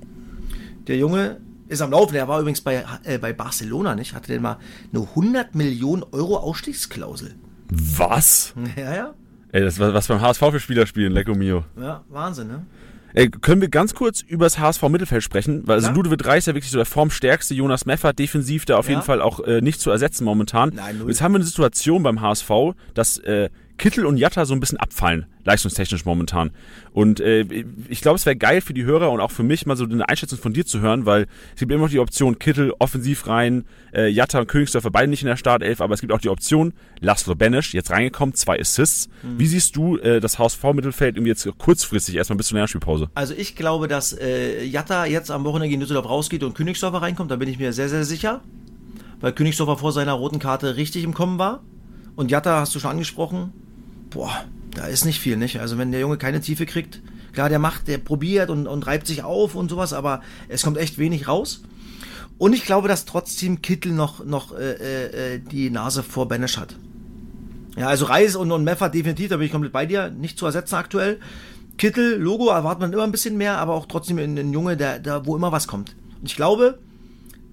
Speaker 2: der Junge ist am Laufen. Der war übrigens bei, äh, bei Barcelona, nicht? Hatte der mal eine 100 Millionen Euro Ausstiegsklausel.
Speaker 1: Was? [laughs]
Speaker 2: Ja, ja.
Speaker 1: Ey, das was, was beim HSV für Spieler spielen, Lecco Mio.
Speaker 2: Ja, Wahnsinn, ne?
Speaker 1: Ey, können wir ganz kurz über das HSV Mittelfeld sprechen? Weil also
Speaker 2: Ja.
Speaker 1: Ludovic Reis ist ja wirklich so der formstärkste, Jonas Meffert defensiv da auf
Speaker 2: Ja.
Speaker 1: jeden Fall auch äh, nicht zu ersetzen momentan.
Speaker 2: Nein,
Speaker 1: Jetzt haben wir eine Situation beim HSV, dass äh, Kittel und Jatta so ein bisschen abfallen, leistungstechnisch momentan. Und äh, ich glaube, es wäre geil für die Hörer und auch für mich mal so eine Einschätzung von dir zu hören, weil es gibt immer noch die Option Kittel offensiv rein, äh, Jatta und Königsdörfer beide nicht in der Startelf, aber es gibt auch die Option Laszlo Benesch, jetzt reingekommen, zwei Assists.
Speaker 2: Mhm.
Speaker 1: Wie siehst du äh, das HSV-Mittelfeld irgendwie jetzt kurzfristig erstmal bis zur Lernspielpause?
Speaker 2: Also ich glaube, dass äh, Jatta jetzt am Wochenende gegen Düsseldorf rausgeht und Königsdorfer reinkommt. Da bin ich mir sehr, sehr sicher. Weil Königsdorfer vor seiner roten Karte richtig im Kommen war. Und Jatta hast du schon angesprochen. Boah, da ist nicht viel, nicht? Also wenn der Junge keine Tiefe kriegt, klar, der macht, der probiert und, und reibt sich auf und sowas, aber es kommt echt wenig raus. Und ich glaube, dass trotzdem Kittel noch, noch äh, äh, die Nase vor Benesch hat. Ja, also Reis und, und Meffert definitiv, da bin ich komplett bei dir, nicht zu ersetzen aktuell. Kittel, Logo erwartet man immer ein bisschen mehr, aber auch trotzdem ein, ein Junge, der, der, wo immer was kommt. Und ich glaube,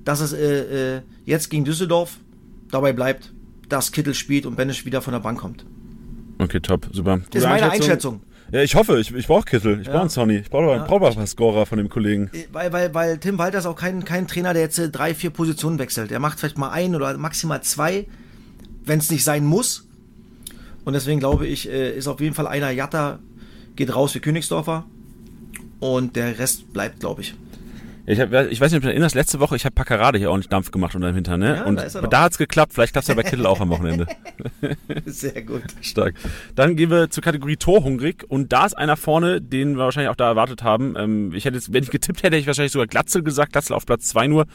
Speaker 2: dass es äh, äh, jetzt gegen Düsseldorf dabei bleibt, dass Kittel spielt und Benesch wieder von der Bank kommt.
Speaker 1: Okay, top, super.
Speaker 2: Das ist meine Einschätzung.
Speaker 1: Ja, ich hoffe, ich, ich brauche Kittel, ich brauche einen Sonny, ich brauche
Speaker 2: Ja.
Speaker 1: brauch paar Scorer von dem Kollegen.
Speaker 2: Äh, Weil, weil, weil Tim Walter ist auch kein, kein Trainer, der jetzt äh, drei, vier Positionen wechselt. Er macht vielleicht mal ein oder maximal zwei, wenn es nicht sein muss. Und deswegen glaube ich, äh, ist auf jeden Fall einer Jatta, geht raus für Königsdorfer. Und der Rest bleibt, glaube ich.
Speaker 1: Ich, hab, ich weiß nicht, ob du dich erinnerst, letzte Woche, ich habe Packerade hier ordentlich Dampf gemacht unter dem Hintern, ne?
Speaker 2: Ja,
Speaker 1: und
Speaker 2: da ist er
Speaker 1: da,
Speaker 2: doch.
Speaker 1: hat's geklappt, vielleicht klappt's ja bei Kittel auch am Wochenende. [laughs]
Speaker 2: Sehr gut.
Speaker 1: Stark. Dann gehen wir zur Kategorie Torhungrig und da ist einer vorne, den wir wahrscheinlich auch da erwartet haben. Ähm, ich hätte jetzt, wenn ich getippt hätte, hätte ich wahrscheinlich sogar Glatzel gesagt, Glatzel auf Platz 2 nur.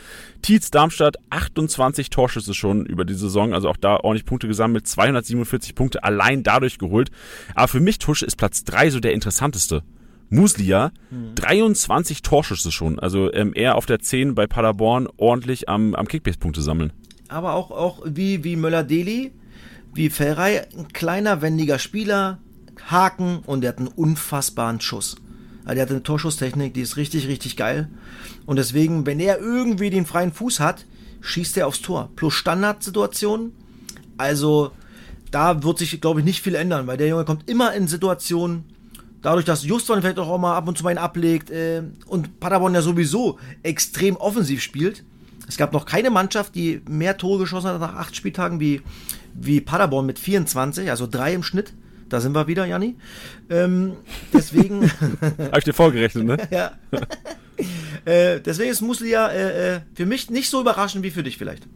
Speaker 1: Tietz Darmstadt, 28 Torschüsse schon über die Saison, also auch da ordentlich Punkte gesammelt, 247 Punkte allein dadurch geholt. Aber für mich, Tusche, ist Platz 3 so der interessanteste. Muslia, 23 Torschüsse schon. Also ähm, er auf der 10 bei Paderborn ordentlich am, am Kickbase-Punkte sammeln.
Speaker 2: Aber auch, auch wie, wie Möller-Deli, wie Ferrei, ein kleiner, wendiger Spieler, Haken und der hat einen unfassbaren Schuss. Also der hat eine Torschusstechnik, die ist richtig, richtig geil. Und deswegen, wenn er irgendwie den freien Fuß hat, schießt er aufs Tor. Plus Standardsituationen. Also da wird sich, glaube ich, nicht viel ändern, weil der Junge kommt immer in Situationen, dadurch, dass Juston vielleicht auch mal ab und zu mal einen ablegt äh, und Paderborn ja sowieso extrem offensiv spielt. Es gab noch keine Mannschaft, die mehr Tore geschossen hat nach acht Spieltagen wie, wie Paderborn mit 24, also drei im Schnitt. Da sind wir wieder, Janni. Ähm, deswegen, [laughs]
Speaker 1: Habe ich dir vorgerechnet, ne? [laughs]
Speaker 2: ja. [laughs] [laughs] äh, deswegen ist Muslia äh, äh, für mich nicht so überraschend wie für dich vielleicht.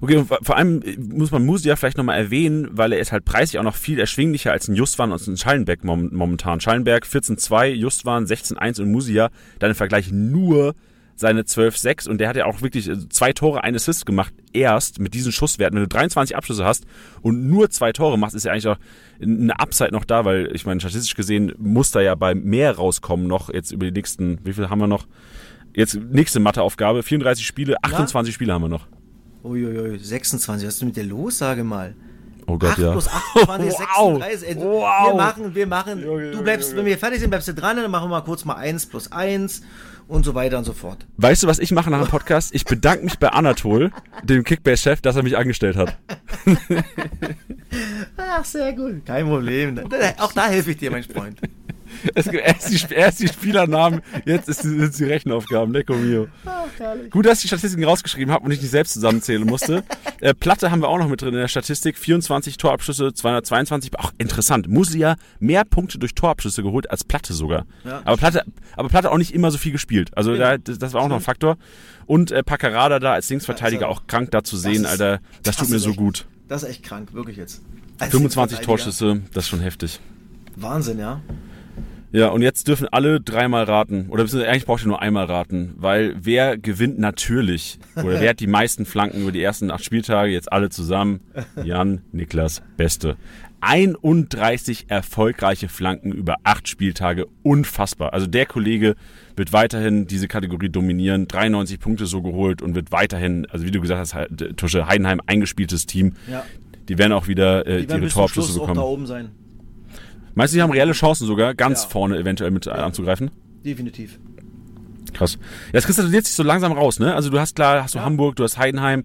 Speaker 1: Okay, vor allem äh, muss man Musia vielleicht nochmal erwähnen, weil er ist halt preislich auch noch viel erschwinglicher als ein Justwan und ein Schallenberg mom momentan. Schallenberg 14,2, Justwan 16,1 und Musia dann im Vergleich nur seine 12,6 und der hat ja auch wirklich äh, zwei Tore, ein Assist gemacht, erst mit diesen Schusswerten. Wenn du 23 Abschlüsse hast und nur zwei Tore machst, ist ja eigentlich auch eine Upside noch da, weil ich meine, statistisch gesehen muss da ja bei mehr rauskommen noch, jetzt über die nächsten, wie viel haben wir noch? Jetzt nächste Matheaufgabe, 34 Spiele, 28 Spiele haben wir noch.
Speaker 2: Uiuiui, 26, was ist denn mit dir los, sage mal?
Speaker 1: Oh Gott,
Speaker 2: 8
Speaker 1: ja.
Speaker 2: plus [laughs] 28,
Speaker 1: Wow.
Speaker 2: 36. Ey, du,
Speaker 1: Wow.
Speaker 2: Wir machen, wir machen.
Speaker 1: Junge,
Speaker 2: du bleibst, wenn wir fertig sind, bleibst du dran, dann machen wir mal kurz mal 1 plus 1 und so weiter und so fort.
Speaker 1: Weißt du, was ich mache nach dem Podcast? Ich bedanke mich bei Anatol, dem Kickbase-Chef, dass er mich angestellt hat. [laughs]
Speaker 2: Ach, sehr gut. Kein Problem. Auch da helfe ich dir, mein Freund.
Speaker 1: Es gibt erst die, erst die Spielernamen, jetzt ist die, sind die Rechenaufgaben. Lecco mio. Gut, dass ich die Statistiken rausgeschrieben habe und ich nicht selbst zusammenzählen musste. [laughs] Äh, Platte haben wir auch noch mit drin in der Statistik. 24 Torabschlüsse, 222. Auch interessant. Musia mehr Punkte durch Torabschlüsse geholt als Platte sogar.
Speaker 2: Ja.
Speaker 1: aber, Platte, aber Platte auch nicht immer so viel gespielt. Also da, das, das war auch noch ein Faktor. Und äh, Paccarada da als Linksverteidiger
Speaker 2: Also,
Speaker 1: auch krank da zu sehen,
Speaker 2: ist-
Speaker 1: Alter. Das, tut
Speaker 2: das
Speaker 1: mir so
Speaker 2: echt-
Speaker 1: gut.
Speaker 2: Das ist echt krank, wirklich jetzt. Als
Speaker 1: 25
Speaker 2: Verteidiger.
Speaker 1: Torschüsse, das ist schon heftig.
Speaker 2: Wahnsinn, ja.
Speaker 1: Ja, und jetzt dürfen alle dreimal raten. Oder eigentlich braucht ihr nur einmal raten, weil wer gewinnt natürlich? Oder wer hat die meisten Flanken über die ersten acht Spieltage? Jetzt alle zusammen. Jan, Niklas, Beste. 31 erfolgreiche Flanken über acht Spieltage. Unfassbar. Also der Kollege wird weiterhin diese Kategorie dominieren. 93 Punkte so geholt und wird weiterhin, also wie du gesagt hast, Tusche Heidenheim eingespieltes Team.
Speaker 2: Ja.
Speaker 1: Die werden auch wieder äh,
Speaker 2: Die werden
Speaker 1: ihre Torabschlüsse
Speaker 2: Schluss auch
Speaker 1: bekommen.
Speaker 2: da oben sein.
Speaker 1: Meinst du, die haben reelle Chancen sogar, ganz
Speaker 2: Ja.
Speaker 1: vorne eventuell mit anzugreifen?
Speaker 2: Definitiv.
Speaker 1: Krass. Ja, das kristallisiert sich so langsam raus, ne? Also du hast klar, hast du
Speaker 2: Ja.
Speaker 1: Hamburg, du hast Heidenheim,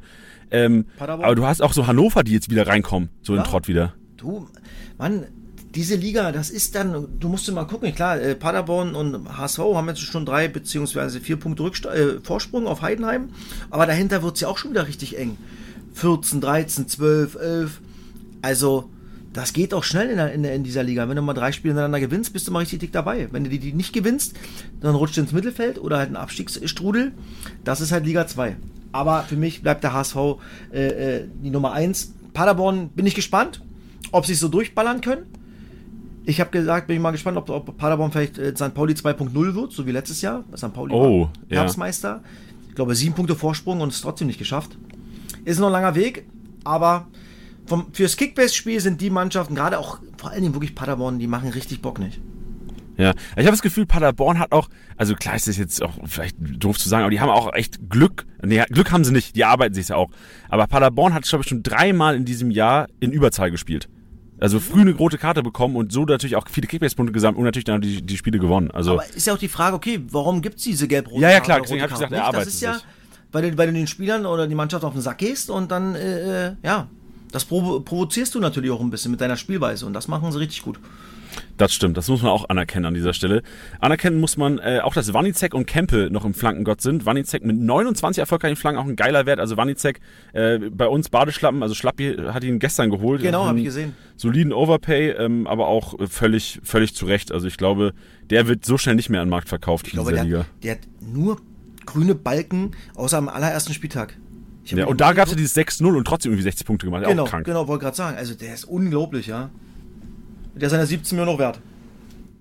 Speaker 1: ähm, aber du hast auch so Hannover, die jetzt wieder reinkommen, so in
Speaker 2: Ja.
Speaker 1: den Trott wieder.
Speaker 2: Du, Mann, diese Liga, das ist dann, du musst mal gucken, klar, äh, Paderborn und HSV haben jetzt schon drei beziehungsweise vier Punkte Rücksta äh, Vorsprung auf Heidenheim, aber dahinter wird es ja auch schon wieder richtig eng. 14, 13, 12, 11, also das geht auch schnell in, der, in, in dieser Liga. Wenn du mal drei Spiele hintereinander gewinnst, bist du mal richtig dick dabei. Wenn du die, die nicht gewinnst, dann rutscht du ins Mittelfeld oder halt ein Abstiegsstrudel. Das ist halt Liga 2. Aber für mich bleibt der HSV äh, äh, die Nummer 1. Paderborn bin ich gespannt, ob sie es so durchballern können. Ich habe gesagt, bin ich mal gespannt, ob, ob Paderborn vielleicht äh, St. Pauli 2.0 wird, so wie letztes Jahr. St. Pauli
Speaker 1: Oh,
Speaker 2: war
Speaker 1: ja.
Speaker 2: Herbstmeister. Ich glaube, sieben Punkte Vorsprung und es trotzdem nicht geschafft. Ist noch ein langer Weg, aber vom, fürs Kickbase-Spiel sind die Mannschaften, gerade auch vor allen Dingen wirklich Paderborn, die machen richtig Bock nicht.
Speaker 1: Ja, ich habe das Gefühl, Paderborn hat auch, also klar ist das jetzt auch vielleicht doof zu sagen, aber die haben auch echt Glück. Nee, Glück haben sie nicht, die arbeiten sich ja auch. Aber Paderborn hat, glaube ich, schon dreimal in diesem Jahr in Überzahl gespielt. Also früh eine rote Karte bekommen und so natürlich auch viele Kickbase-Punkte gesammelt und natürlich dann die, die Spiele gewonnen. Also
Speaker 2: Aber ist ja auch die Frage, okay, warum gibt es diese gelb-rote
Speaker 1: Ja, ja,
Speaker 2: Karte
Speaker 1: klar, deswegen
Speaker 2: rote
Speaker 1: hab ich gesagt,
Speaker 2: Karte
Speaker 1: er arbeitet
Speaker 2: Das ist ja, weil du, weil du den Spielern oder die Mannschaft auf den Sack gehst und dann, äh, äh, ja, das provo provozierst du natürlich auch ein bisschen mit deiner Spielweise und das machen sie richtig gut.
Speaker 1: Das stimmt, das muss man auch anerkennen an dieser Stelle. Anerkennen muss man äh, auch, dass Wanizek und Kempe noch im Flankengott sind. Wanizek mit 29 erfolgreichen Flanken auch ein geiler Wert. Also Wanizek äh, bei uns Badeschlappen, also Schlappi hat ihn gestern geholt.
Speaker 2: Genau,
Speaker 1: Einen
Speaker 2: habe ich gesehen.
Speaker 1: Soliden Overpay, ähm, aber auch völlig, völlig zu Recht. Also ich glaube, der wird so schnell nicht mehr an den Markt verkauft
Speaker 2: Ich
Speaker 1: in
Speaker 2: glaube,
Speaker 1: dieser
Speaker 2: der,
Speaker 1: Liga.
Speaker 2: der hat nur grüne Balken außer am allerersten Spieltag.
Speaker 1: Ja, und da gab es ja dieses 6-0 und trotzdem irgendwie 60 Punkte gemacht.
Speaker 2: Genau,
Speaker 1: auch krank.
Speaker 2: genau, wollte gerade sagen. Also der ist unglaublich, ja. Der ist seine 17 Millionen noch wert.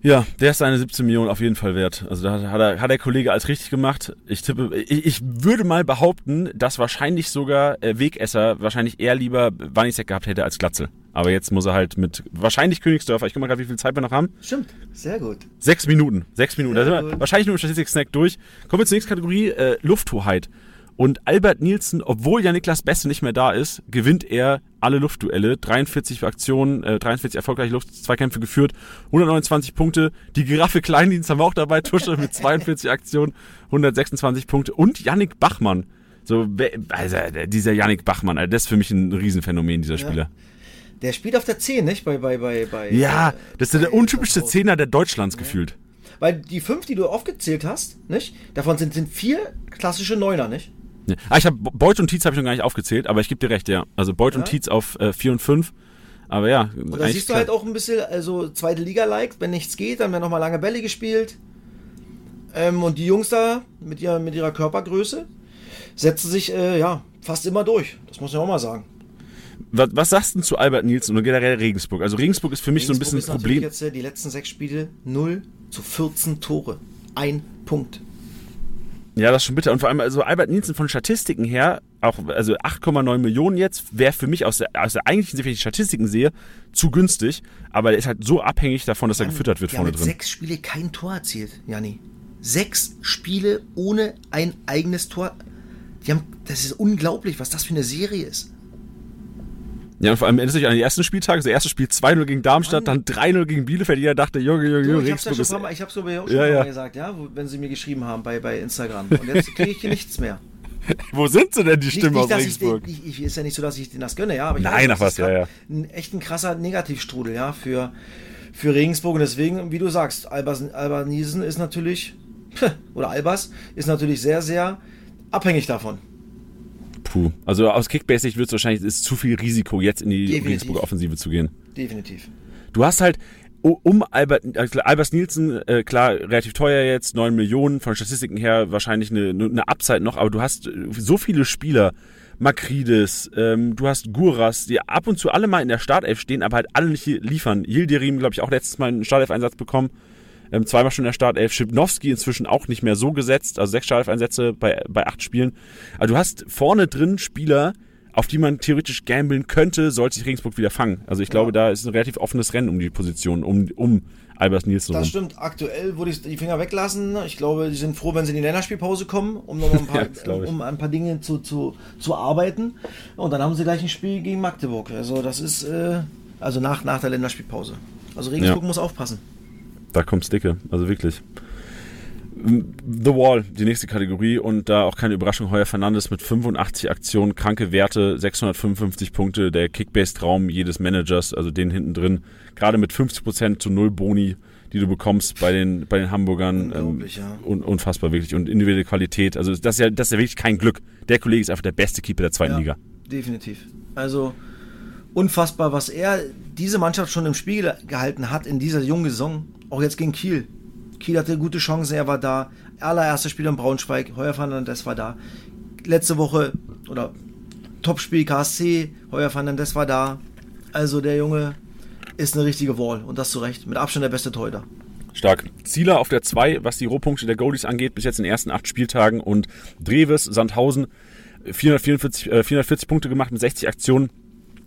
Speaker 1: Ja, der ist seine 17 Millionen auf jeden Fall wert. Also da hat, er, hat der Kollege alles richtig gemacht. Ich tippe, ich, ich würde mal behaupten, dass wahrscheinlich sogar äh, Wegesser wahrscheinlich eher lieber Wanizek gehabt hätte als Glatzel. Aber jetzt muss er halt mit wahrscheinlich Königsdörfer. Ich guck mal gerade, wie viel Zeit wir noch haben.
Speaker 2: Stimmt, sehr gut.
Speaker 1: Sechs Minuten. Sechs Minuten. Da sind wir
Speaker 2: gut.
Speaker 1: wahrscheinlich nur im Statistik-Snack durch. Kommen wir zur nächsten Kategorie, äh, Lufthoheit. Und Albert Nielsen, obwohl ja Niklas Beste nicht mehr da ist, gewinnt er alle Luftduelle. 43 Aktionen, äh, 43 erfolgreiche Luftzweikämpfe geführt, 129 Punkte. Die Giraffe Kleindienst haben wir auch dabei, Tusche mit 42 Aktionen, 126 Punkte. Und Yannick Bachmann. So, also dieser Yannick Bachmann, also das ist für mich ein Riesenphänomen, dieser Spieler.
Speaker 2: Der spielt auf der 10, nicht? Bei, bei, bei, bei,
Speaker 1: Ja,
Speaker 2: äh,
Speaker 1: das ist der
Speaker 2: bei-
Speaker 1: untypischste Zehner der Deutschlands gefühlt.
Speaker 2: Weil die fünf, die du aufgezählt hast, nicht? Davon sind, sind vier klassische Neuner, nicht?
Speaker 1: Ja. Ah, ich habe Beut und Tietz habe ich noch gar nicht aufgezählt, aber ich gebe dir recht, ja. Also Beut und
Speaker 2: Ja.
Speaker 1: Tietz auf äh, 4 und 5. Aber ja,
Speaker 2: Und da siehst du halt auch ein bisschen, also zweite Liga-like, wenn nichts geht, dann werden nochmal lange Bälle gespielt. Ähm, und die Jungs da mit, ihr, mit ihrer Körpergröße setzen sich, äh, ja, fast immer durch. Das muss ich auch mal sagen.
Speaker 1: was, was sagst du denn zu Albert Nielsen und generell Regensburg? Also Regensburg ist für mich so ein bisschen
Speaker 2: Regensburg natürlich
Speaker 1: Problem.
Speaker 2: Jetzt, äh, die letzten sechs Spiele 0 zu 14 Tore. Ein Punkt.
Speaker 1: Ja, das ist schon bitter. Und vor allem, also Albert Nielsen von Statistiken her, auch, also 8,9 Millionen jetzt, wäre für mich aus der, aus der eigentlichen Sicht, wenn ich die Statistiken sehe, zu günstig. Aber der ist halt so abhängig davon, dass er gefüttert wird vorne drin.
Speaker 2: sechs Spiele kein Tor erzielt, Janni. Sechs Spiele ohne ein eigenes Tor. Die haben, das ist unglaublich, was das für eine Serie ist.
Speaker 1: Ja, und vor allem erinnerst du dich an die ersten Spieltage. Das erste Spiel 2-0 gegen Darmstadt, dann 3-0 gegen Bielefeld. Jeder dachte, Junge, Junge, Junge,
Speaker 2: ich hab's ja
Speaker 1: Regensburg ist...
Speaker 2: Mal, ich hab's aber ja auch schon
Speaker 1: Ja, ja.
Speaker 2: Mal gesagt, ja, wo, wenn sie mir geschrieben haben bei, bei Instagram. Und jetzt kriege ich hier nichts mehr. [laughs]
Speaker 1: Wo sind sie denn, die Stimmen aus
Speaker 2: den,
Speaker 1: Regensburg?
Speaker 2: ich, ich, ist ja nicht so, dass ich denen das gönne, ja. Aber ich
Speaker 1: Nein, ach was, ja,
Speaker 2: grad Ein echt ein krasser Negativstrudel, ja, für, für Regensburg. Und deswegen, wie du sagst, Albers, Albanisen ist natürlich, [laughs] oder Albers, ist natürlich sehr, sehr abhängig davon.
Speaker 1: Puh. Also aus Kickbase-Sicht wird es wahrscheinlich, ist zu viel Risiko, jetzt in die. Regensburger Offensive zu gehen.
Speaker 2: Definitiv.
Speaker 1: Du hast halt um Albert, also Albers Nielsen, äh, klar, relativ teuer jetzt, 9 Millionen, von Statistiken her wahrscheinlich eine, eine Upside noch, aber du hast äh, so viele Spieler, Makridis, ähm, du hast Guras, die ab und zu alle mal in der Startelf stehen, aber halt alle nicht liefern. Yildirim, glaube ich, auch letztes Mal einen Startelf-Einsatz bekommen. Ähm, zweimal schon in der Startelf. Schipnowski inzwischen auch nicht mehr so gesetzt, also sechs Startelf-Einsätze bei, bei acht Spielen. Also du hast vorne drin Spieler, auf die man theoretisch gambeln könnte, sollte sich Regensburg wieder fangen. Also ich glaube, da ist ein relativ offenes Rennen um die Position, um, um Albers Nielsen
Speaker 2: Das
Speaker 1: rum.
Speaker 2: stimmt. Aktuell würde ich die Finger weglassen. Ich glaube, die sind froh, wenn sie in die Länderspielpause kommen, um noch mal ein [laughs] paar,
Speaker 1: Ja,
Speaker 2: um ein paar Dinge zu, zu, zu arbeiten. Und dann haben sie gleich ein Spiel gegen Magdeburg. Also das ist äh, also nach, nach der Länderspielpause. Also Regensburg
Speaker 1: Ja.
Speaker 2: muss aufpassen.
Speaker 1: Da kommt's dicke, also wirklich. The Wall, die nächste Kategorie und da auch keine Überraschung, Heuer Fernandes mit 85 Aktionen, kranke Werte, 655 Punkte, der Kickbase-Traum jedes Managers, also den hinten drin, gerade mit 50% zu null Boni, die du bekommst bei den, bei den Hamburgern.
Speaker 2: Unglaublich, ja.
Speaker 1: un, unfassbar wirklich und individuelle Qualität, also das ist, ja, das ist ja wirklich kein Glück. Der Kollege ist einfach der beste Keeper der zweiten
Speaker 2: Ja,
Speaker 1: Liga.
Speaker 2: Definitiv. Also unfassbar, was er diese Mannschaft schon im Spiel gehalten hat in dieser jungen Saison. Auch jetzt gegen Kiel. Kiel hatte gute Chancen, er war da. Allererstes Spiel in Braunschweig, Heuer Fernandes war da. Letzte Woche oder Topspiel KSC, Heuer Fernandes war da. Also der Junge ist eine richtige Wall und das zu Recht. Mit Abstand der beste Torhüter.
Speaker 1: Stark. Zieler auf der 2, was die Rohpunkte der Goalies angeht, bis jetzt in den ersten acht Spieltagen. Und Dreves, Sandhausen, 444, äh, 440 Punkte gemacht mit 60 Aktionen.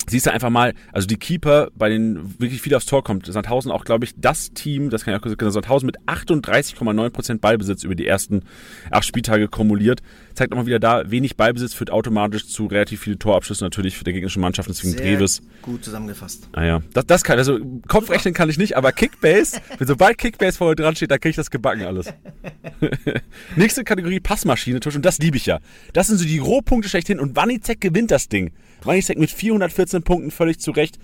Speaker 1: Siehst du einfach mal, also die Keeper, bei denen wirklich viel aufs Tor kommt. Sandhausen auch, glaube ich, das Team, das kann ich auch sagen, Sandhausen mit 38,9% Ballbesitz über die ersten acht Spieltage kumuliert. Zeigt auch mal wieder da, wenig Ballbesitz führt automatisch zu relativ viele Torabschüsse natürlich für der gegnerischen Mannschaft, deswegen Dreves.
Speaker 2: gut zusammengefasst.
Speaker 1: Ah ja, das, das kann, also Kopfrechnen kann ich nicht, aber Kickbase, [laughs] wenn sobald Kickbase vorne dran steht, da kriege ich das gebacken alles. [laughs] Nächste Kategorie Passmaschine, Tusch, und das liebe ich ja. Das sind so die Rohpunkte schlechthin und Wanizek gewinnt das Ding. Wanizek mit 414 Punkten völlig zurecht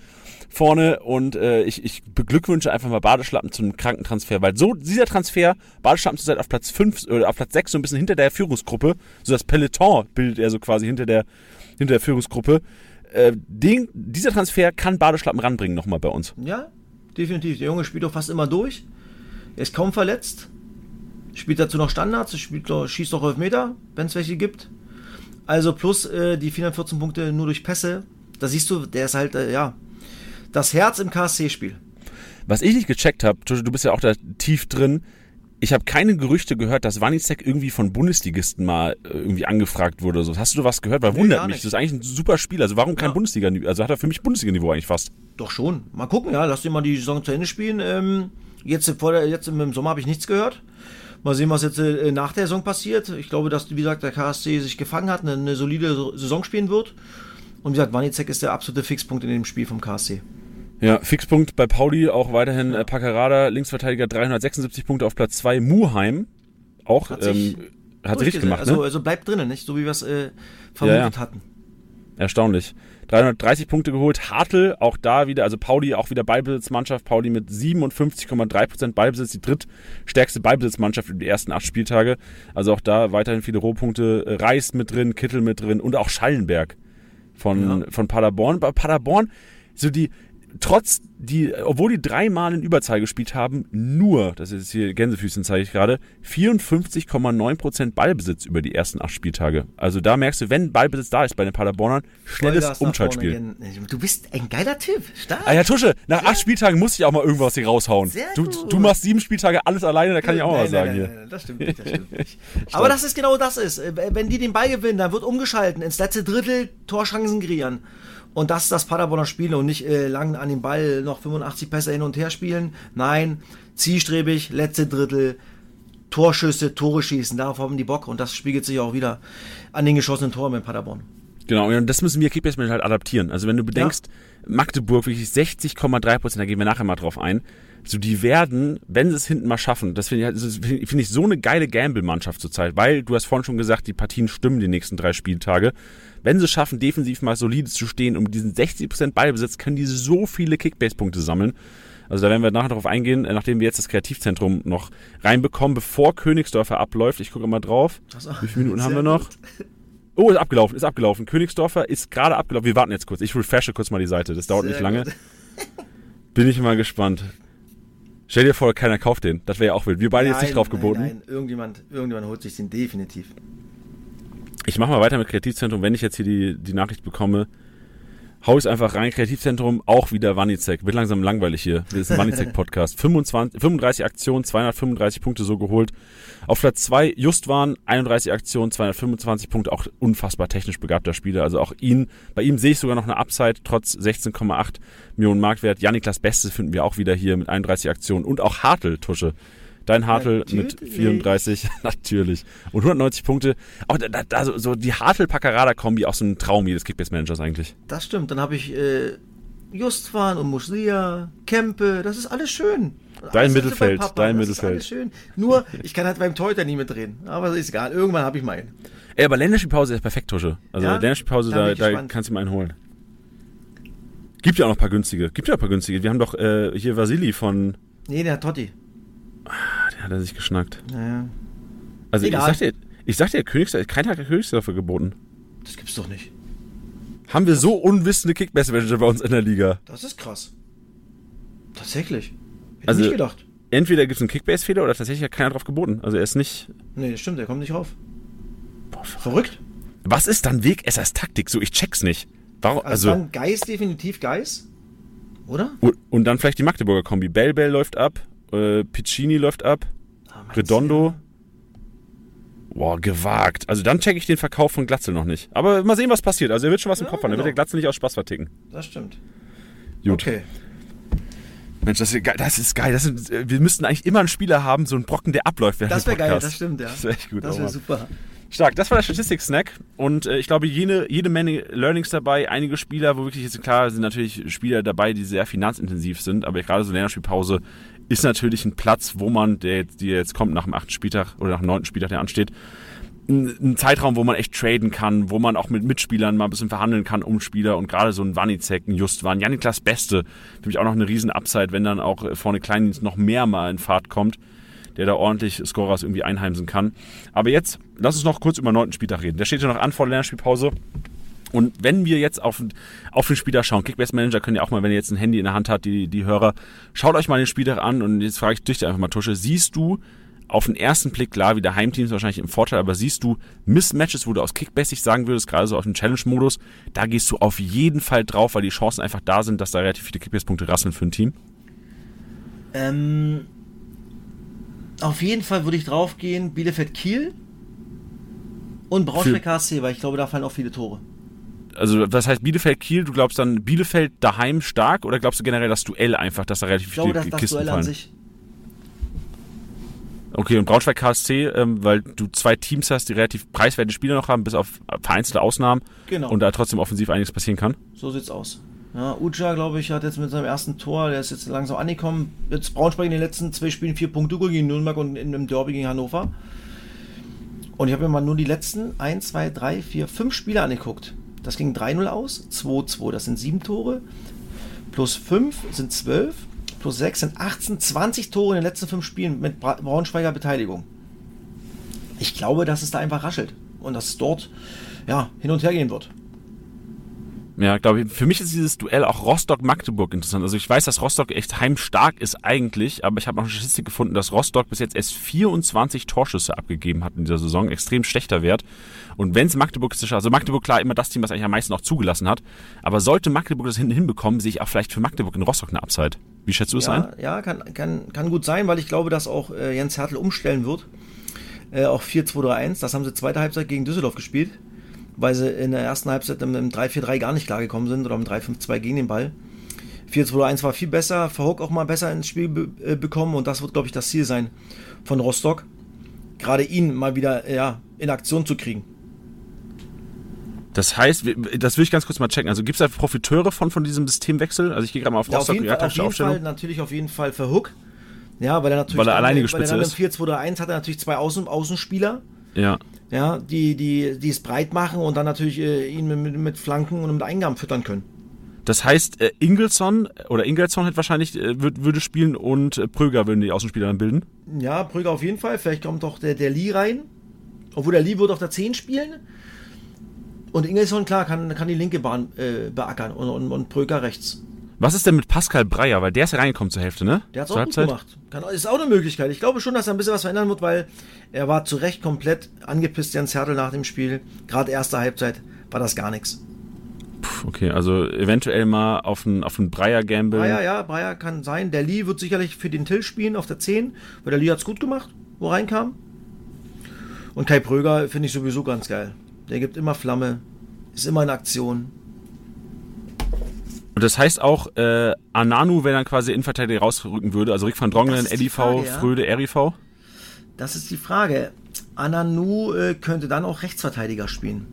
Speaker 1: vorne und äh, ich, ich beglückwünsche einfach mal Badeschlappen zum Krankentransfer, weil so dieser Transfer, Badeschlappen zurzeit auf Platz 5 oder auf Platz 6 so ein bisschen hinter der Führungsgruppe, so das Peloton bildet er so quasi hinter der, hinter der Führungsgruppe. Äh, den, dieser Transfer kann Badeschlappen ranbringen nochmal bei uns.
Speaker 2: Ja, definitiv. Der Junge spielt doch fast immer durch. Er ist kaum verletzt. Spielt dazu noch Standards, spielt doch, schießt doch Elfmeter, wenn es welche gibt. Also plus äh, die 414 Punkte nur durch Pässe. Da siehst du, der ist halt, äh, ja, das Herz im KSC-Spiel.
Speaker 1: Was ich nicht gecheckt habe, du bist ja auch da tief drin, ich habe keine Gerüchte gehört, dass Wanizek irgendwie von Bundesligisten mal äh, irgendwie angefragt wurde oder so. Hast du was gehört? Weil
Speaker 2: Nee,
Speaker 1: wundert mich. Das ist eigentlich ein super Spiel. Also warum kein
Speaker 2: Ja.
Speaker 1: Bundesliga? Also hat er für mich Bundesliga-Niveau eigentlich fast.
Speaker 2: Doch schon. Mal gucken, ja, lass den mal die Saison zu Ende spielen. Ähm, jetzt, vor der, jetzt im Sommer habe ich nichts gehört. Mal sehen, was jetzt äh, nach der Saison passiert. Ich glaube, dass, wie gesagt, der KSC sich gefangen hat, eine, eine solide Saison spielen wird. Und wie gesagt, Wanizek ist der absolute Fixpunkt in dem Spiel vom KSC.
Speaker 1: Ja, Fixpunkt bei Pauli, auch weiterhin äh, Paccarada, Linksverteidiger 376 Punkte auf Platz 2. Muheim, auch,
Speaker 2: Hat sich
Speaker 1: ähm, hat sich richtig gemacht,
Speaker 2: also,
Speaker 1: ne?
Speaker 2: also bleibt drinnen, nicht? So wie wir es äh, vermutet
Speaker 1: Ja,
Speaker 2: hatten.
Speaker 1: Erstaunlich. 330 Punkte geholt. Hartl auch da wieder, also Pauli auch wieder Ballbesitzmannschaft. Pauli mit 57,3% Ballbesitz, die drittstärkste Ballbesitzmannschaft über die ersten acht Spieltage. Also auch da weiterhin viele Rohpunkte. Reis mit drin, Kittel mit drin und auch Schallenberg von,
Speaker 2: Ja.
Speaker 1: von Paderborn. Bei Paderborn, so die, trotz die, obwohl die dreimal in Überzahl gespielt haben, nur, das ist hier Gänsefüßchen zeige ich gerade, 54,9% Ballbesitz über die ersten acht Spieltage. Also da merkst du, wenn Ballbesitz da ist bei den Paderbornern, schnelles Umschaltspiel.
Speaker 2: Du bist ein geiler Typ. Stark.
Speaker 1: Ah ja, Tusche, nach acht Spieltagen muss ich auch mal irgendwas hier raushauen.
Speaker 2: Sehr
Speaker 1: Du,
Speaker 2: gut.
Speaker 1: du machst sieben Spieltage alles alleine, da kann ich auch mal
Speaker 2: Nein,
Speaker 1: was sagen
Speaker 2: nein,
Speaker 1: hier.
Speaker 2: nein, nein, das stimmt nicht, das stimmt nicht. [laughs] Aber das ist genau das ist. Wenn die den Ball gewinnen, dann wird umgeschalten, ins letzte Drittel Torchancen kreieren. Und das ist das Paderborner Spiel und nicht äh, lang an den Ball noch 85 Pässe hin und her spielen. Nein, zielstrebig, letzte Drittel, Torschüsse, Tore schießen, darauf haben die Bock und das spiegelt sich auch wieder an den geschossenen Toren in Paderborn.
Speaker 1: Genau, und das müssen wir Kickbase halt adaptieren. Also wenn du bedenkst, Magdeburg wirklich 60,3 Prozent, da gehen wir nachher mal drauf ein. So, die werden, wenn sie es hinten mal schaffen, das finde ich, halt- finde ich so eine geile Gamble-Mannschaft zurzeit, weil du hast vorhin schon gesagt, die Partien stimmen die nächsten drei Spieltage. Wenn sie es schaffen, defensiv mal solide zu stehen und mit diesen 60% Ballbesitz können die so viele Kickbase-Punkte sammeln. Also da werden wir nachher darauf eingehen, äh, nachdem wir jetzt das Kreativzentrum noch reinbekommen, bevor Königsdörfer abläuft. Ich gucke mal drauf.
Speaker 2: so.
Speaker 1: Wie viele Minuten [laughs] haben wir noch? Oh, ist abgelaufen, ist abgelaufen. Königsdorfer ist gerade abgelaufen. Wir warten jetzt kurz. Ich refreshe kurz mal die Seite. Das dauert
Speaker 2: Sehr
Speaker 1: nicht lange. [laughs] Bin ich mal gespannt. Stell dir vor, keiner kauft den. Das wäre ja auch wild. Wir beide jetzt nicht
Speaker 2: Nein,
Speaker 1: drauf geboten.
Speaker 2: Nein, nein, irgendjemand, irgendjemand holt sich den definitiv.
Speaker 1: Ich mache mal weiter mit Kreativzentrum, wenn ich jetzt hier die, die Nachricht bekomme. Hau ich einfach rein, Kreativzentrum, auch wieder Wanizek. Wird langsam langweilig hier. Das ist ein Wanizek-Podcast. 35 Aktionen, 235 Punkte so geholt. Auf Platz 2 Justwan, 31 Aktionen, 225 Punkte, auch unfassbar technisch begabter Spieler. Also auch ihn, bei ihm sehe ich sogar noch eine Upside, trotz 16,8 Millionen Marktwert. Janiklas Beste finden wir auch wieder hier mit 31 Aktionen und auch Hartl, Tusche. Dein Hartl
Speaker 2: Natürlich.
Speaker 1: mit 34, [laughs] natürlich. Und 190 Punkte. Auch da, da, da so, die Hartl-Packerada-Kombi, auch so ein Traum jedes Kickbase-Managers eigentlich.
Speaker 2: Das stimmt. Dann habe ich äh, Justwan und Muslia, Kempe, das ist alles schön.
Speaker 1: Dein
Speaker 2: Alles
Speaker 1: Mittelfeld,
Speaker 2: Papa,
Speaker 1: dein
Speaker 2: das
Speaker 1: Mittelfeld.
Speaker 2: Ist alles schön. Nur, ich kann halt beim Torhüter nie mitreden. Aber ist egal. Irgendwann habe ich meinen.
Speaker 1: Ey, aber Länderspielpause ist perfekt, Tusche. Also
Speaker 2: Ja?
Speaker 1: Länderspielpause,
Speaker 2: Da
Speaker 1: da, kannst du ihm einen holen. Gibt ja auch noch ein paar günstige. Gibt ja auch ein paar günstige. Wir haben doch äh, hier Vasili von.
Speaker 2: Nee, der hat Totti.
Speaker 1: Der hat er sich geschnackt.
Speaker 2: Naja,
Speaker 1: Also
Speaker 2: Egal.
Speaker 1: ich sag dir, ich sag dir, Königs, kein Tag der Königsdörfer geboten.
Speaker 2: das gibt's doch nicht.
Speaker 1: Haben wir so unwissende Kickbase-Manager bei uns in der Liga?
Speaker 2: Das ist krass. Tatsächlich. Hätte
Speaker 1: Also-
Speaker 2: ich nicht gedacht.
Speaker 1: Entweder gibt es einen Kickbase-Fehler oder tatsächlich hat keiner drauf geboten. Also er ist nicht.
Speaker 2: Nee, das stimmt, der kommt nicht rauf. Verrückt.
Speaker 1: Was ist dann Weg SS Taktik? So, ich check's nicht. Warum?
Speaker 2: Also,
Speaker 1: Also,
Speaker 2: dann Geis, definitiv Geis. Oder?
Speaker 1: und, und dann vielleicht die Magdeburger Kombi. Bell Bell läuft ab, äh, Piccini läuft ab, Redondo. Boah, gewagt. Also dann checke ich den Verkauf von Glatzel noch nicht. Aber mal sehen, was passiert. Also er wird schon was im
Speaker 2: Ja,
Speaker 1: Kopf haben. Er wird
Speaker 2: genau.
Speaker 1: der Glatzel nicht aus Spaß verticken.
Speaker 2: Das stimmt.
Speaker 1: Gut.
Speaker 2: Okay.
Speaker 1: Mensch, das ist geil. Das ist geil. Das sind, äh, wir müssten eigentlich immer einen Spieler haben, so einen Brocken, der abläuft. während
Speaker 2: Das wäre geil, das stimmt, ja.
Speaker 1: Das wäre echt gut.
Speaker 2: Das
Speaker 1: oh
Speaker 2: wäre super.
Speaker 1: Stark, das war der Statistik-Snack und äh, ich glaube, jede, jede Menge Learnings dabei, einige Spieler, wo wirklich jetzt klar sind natürlich Spieler dabei, die sehr finanzintensiv sind, aber gerade so Länderspielpause ist natürlich ein Platz, wo man, der jetzt, die jetzt kommt nach dem achten Spieltag oder nach dem neunten Spieltag, der ansteht, ein, Zeitraum, wo man echt traden kann, wo man auch mit Mitspielern mal ein bisschen verhandeln kann um Spieler und gerade so ein Wanizek, ein Justwan, Janiklas Beste, nämlich auch noch eine riesen Upside, wenn dann auch äh, vorne Kleindienst noch mehr mal in Fahrt kommt der da ordentlich Scorers irgendwie einheimsen kann. Aber jetzt, lass uns noch kurz über den neunten Spieltag reden. Der steht ja noch an vor der Länderspielpause. Und wenn wir jetzt auf, auf den Spieler schauen, Kickbase Manager können ja auch mal, wenn ihr jetzt ein Handy in der Hand hat, die, die Hörer, schaut euch mal den Spieltag an und jetzt frage ich dich einfach mal, Tusche, siehst du auf den ersten Blick, klar, wie der Heimteam ist wahrscheinlich im Vorteil, aber siehst du Mismatches, wo du aus Kickbase sagen würdest, gerade so auf dem Challenge-Modus, da gehst du auf jeden Fall drauf, weil die Chancen einfach da sind, dass da relativ viele Kickbase-Punkte rasseln für ein Team.
Speaker 2: Ähm, auf jeden Fall würde ich draufgehen, Bielefeld-Kiel und Braunschweig-HSC, weil ich glaube, da fallen auch viele Tore.
Speaker 1: Also das heißt Bielefeld-Kiel, du glaubst dann Bielefeld daheim stark oder glaubst du generell das Duell einfach, dass da relativ
Speaker 2: Ich
Speaker 1: viele
Speaker 2: glaube, dass das
Speaker 1: Kisten
Speaker 2: Duell
Speaker 1: fallen?
Speaker 2: an sich.
Speaker 1: Okay, und Braunschweig KSC, ähm, weil du zwei Teams hast, die relativ preiswerte Spieler noch haben, bis auf vereinzelte Ausnahmen
Speaker 2: Genau.
Speaker 1: und da trotzdem offensiv einiges passieren kann.
Speaker 2: So sieht's aus. Ja, Uja, glaube ich, hat jetzt mit seinem ersten Tor, der ist jetzt langsam angekommen. Jetzt Braunschweig in den letzten zwei Spielen vier Punkte gegen Nürnberg und in einem Derby gegen Hannover. Und ich habe mir mal nur die letzten 1, 2, 3, 4, 5 Spiele angeguckt. Das ging 3-0 aus, 2-2, das sind 7 Tore. Plus 5 sind 12, plus 6 sind 18, 20 Tore in den letzten 5 Spielen mit Bra Braunschweiger Beteiligung. Ich glaube, dass es da einfach raschelt und dass es dort ja, hin und her gehen wird.
Speaker 1: Ja, glaube ich. Für mich ist dieses Duell auch Rostock-Magdeburg interessant. Also ich weiß, dass Rostock echt heimstark ist eigentlich, aber ich habe noch eine Statistik gefunden, dass Rostock bis jetzt erst 24 Torschüsse abgegeben hat in dieser Saison. Extrem schlechter Wert. Und wenn es Magdeburg ist, also Magdeburg klar immer das Team, was eigentlich am meisten auch zugelassen hat. Aber sollte Magdeburg das hinten hinbekommen, sehe ich auch vielleicht für Magdeburg in Rostock eine Upside. Wie schätzt du es ein?
Speaker 2: Ja, ja kann, kann, kann gut sein, weil ich glaube, dass auch äh, Jens Hertel umstellen wird. Äh, auch 4-2-3-1. Das haben sie zweite Halbzeit gegen Düsseldorf gespielt, weil sie in der ersten Halbzeit im, im 3-4-3 gar nicht klargekommen sind oder im 3-5-2 gegen den Ball. 4-2-1 war viel besser, Verhook auch mal besser ins Spiel be äh, bekommen und das wird, glaube ich, das Ziel sein von Rostock. Gerade ihn mal wieder ja, in Aktion zu kriegen.
Speaker 1: Das heißt, das will ich ganz kurz mal checken. Also gibt es da Profiteure von, von diesem Systemwechsel? Also ich gehe gerade mal auf
Speaker 2: Ja, auf
Speaker 1: Rostock,
Speaker 2: jeden,
Speaker 1: ja,
Speaker 2: Fall, auf jeden
Speaker 1: Aufstellung.
Speaker 2: Fall, natürlich auf jeden Fall für Hook. Ja, weil er natürlich
Speaker 1: Weil er
Speaker 2: dann,
Speaker 1: alleinige
Speaker 2: weil er dann
Speaker 1: ist.
Speaker 2: im 4-2-3-1 hat er natürlich zwei Außen Außenspieler,
Speaker 1: Ja.
Speaker 2: Ja, die, die, die es breit machen und dann natürlich äh, ihn mit, mit, Flanken und mit Eingaben füttern können.
Speaker 1: Das heißt, äh, Ingelsson oder Ingelsson hätte wahrscheinlich äh, würd, würde spielen und äh, Pröger würden die Außenspieler dann bilden.
Speaker 2: Ja, Brügge auf jeden Fall. Vielleicht kommt auch der, der Lee rein. Obwohl der Lee wird auf der 10 spielen. Und Ingelsson, klar, kann, kann die linke Bahn äh, beackern und, und, und Brügger rechts.
Speaker 1: Was ist denn mit Pascal Breyer? Weil der ist ja reingekommen zur Hälfte, ne?
Speaker 2: Der hat es auch gut
Speaker 1: Halbzeit?
Speaker 2: gemacht. Kann, ist auch eine Möglichkeit. Ich glaube schon, dass er ein bisschen was verändern wird, weil er war zu Recht komplett angepisst, Jens Hertel nach dem Spiel. Gerade erste Halbzeit war das gar nichts.
Speaker 1: Okay, also eventuell mal auf einen auf Breyer Gamble.
Speaker 2: Breyer, ja, Breyer kann sein. Der Lee wird sicherlich für den Till spielen auf der 10, weil der Lee hat es gut gemacht, wo reinkam. Und Kai Pröger finde ich sowieso ganz geil. Der gibt immer Flamme, ist immer in Aktion.
Speaker 1: Und das heißt auch, äh, Ananu, wenn dann quasi Innenverteidiger rausrücken würde, also Rick van Drongelen, Eddie V, ja? Fröde, RIV?
Speaker 2: Das ist die Frage. Ananu äh, könnte dann auch Rechtsverteidiger spielen.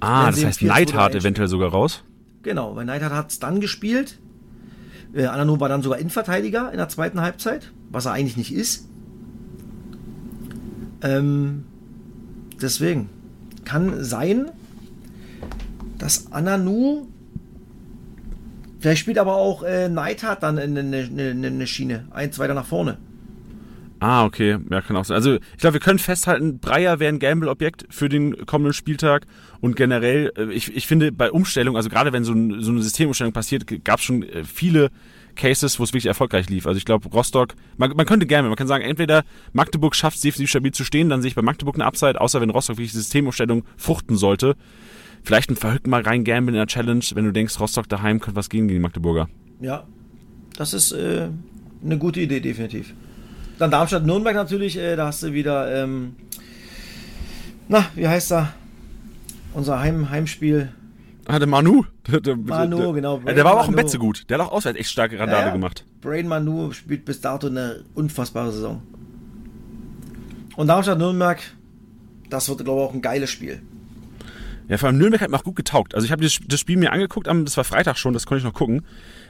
Speaker 1: Ah, das heißt Neidhart eventuell sogar raus?
Speaker 2: Genau, weil Neidhart hat es dann gespielt. Äh, Ananu war dann sogar Innenverteidiger in der zweiten Halbzeit, was er eigentlich nicht ist. Ähm, deswegen kann sein, dass Ananu vielleicht spielt aber auch äh, Neidhart dann eine, eine, eine Schiene, eins weiter nach vorne.
Speaker 1: Ah, okay. Ja, kann auch sein. Also, ich glaube, wir können festhalten, Breyer wäre ein Gamble-Objekt für den kommenden Spieltag. Und generell, äh, ich, ich finde, bei Umstellung, also gerade wenn so, ein, so eine Systemumstellung passiert, gab es schon äh, viele Cases, wo es wirklich erfolgreich lief. Also ich glaube, Rostock, man, man könnte gerne, man kann sagen, entweder Magdeburg schafft es defensiv stabil zu stehen, dann sehe ich bei Magdeburg eine Upside, außer wenn Rostock wirklich die Systemumstellung fruchten sollte. Vielleicht ein verrückt mal rein Gamble in der Challenge, wenn du denkst, Rostock daheim könnte was gehen gegen die Magdeburger.
Speaker 2: Ja, das ist äh, eine gute Idee, definitiv. Dann Darmstadt-Nürnberg natürlich, äh, da hast du wieder, ähm, na, wie heißt er? Unser Heim Heimspiel.
Speaker 1: Ah, der Manu. [laughs]
Speaker 2: Der, der, Manu,
Speaker 1: der,
Speaker 2: genau.
Speaker 1: Brain der war aber auch im Betze gut. Der hat auch auswärts echt starke Randale ja, ja. gemacht.
Speaker 2: Brain Manu spielt bis dato eine unfassbare Saison. Und Darmstadt-Nürnberg, das wird, glaube ich, auch ein geiles Spiel.
Speaker 1: Ja, vor allem Nürnberg hat mir auch gut getaugt. Also ich habe das, Spiel mir angeguckt, das war Freitag schon, das konnte ich noch gucken.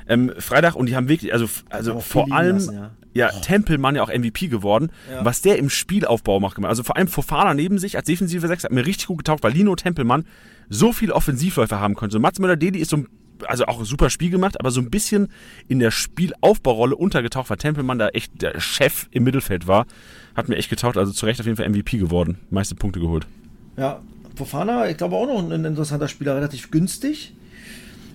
Speaker 1: Ähm, Freitag und die haben wirklich, also, also vor allem, lassen, ja, ja oh. Tempelmann ja auch MVP geworden. Ja. Was der im Spielaufbau macht, also vor allem Fofana neben sich als defensive Sechs hat mir richtig gut getaugt, weil Lino Tempelmann so viel Offensivläufer haben konnte. So Mats Müller-Deli ist so also auch ein super Spiel gemacht, aber so ein bisschen in der Spielaufbaurolle untergetaucht, weil Tempelmann da echt der Chef im Mittelfeld war. Hat mir echt getaucht, also zu Recht auf jeden Fall MVP geworden. Meiste Punkte geholt.
Speaker 2: Ja, Fofana, ich glaube auch noch ein interessanter Spieler, relativ günstig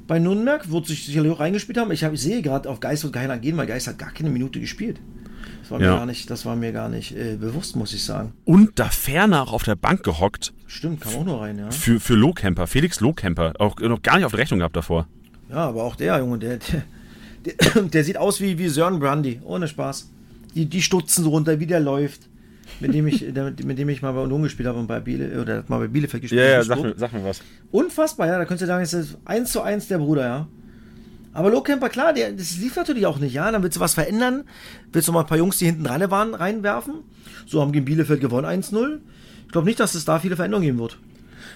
Speaker 2: bei Nürnberg, wird sich sicherlich auch reingespielt haben. Ich, hab, ich sehe gerade, auf Geist wird keiner gehen, weil Geist hat gar keine Minute gespielt. Das war ja. mir gar nicht, das war mir gar nicht äh, bewusst, muss ich sagen.
Speaker 1: Und da ferner auch auf der Bank gehockt.
Speaker 2: Stimmt, kam auch nur rein, ja.
Speaker 1: Für, für Lohkemper, Felix Lohkemper. Auch noch gar nicht auf der Rechnung gehabt davor.
Speaker 2: Ja, aber auch der Junge, der, der, der, der sieht aus wie, wie Sören Brandy, ohne Spaß. Die, die stutzen so runter, wie der läuft mit dem ich, [laughs] mit dem ich mal bei Union gespielt habe und bei Biele, oder mal bei Bielefeld gespielt
Speaker 1: habe. Ja, ja, sag mir, sag mir was.
Speaker 2: Unfassbar, ja, da könntest du sagen, es ist eins zu eins der Bruder, ja. Aber Lohkemper, klar, der, das lief natürlich auch nicht, ja. Dann willst du was verändern, willst du mal ein paar Jungs, die hinten dran waren, reinwerfen. So haben gegen Bielefeld gewonnen 1-0. Ich glaube nicht, dass es da viele Veränderungen geben wird.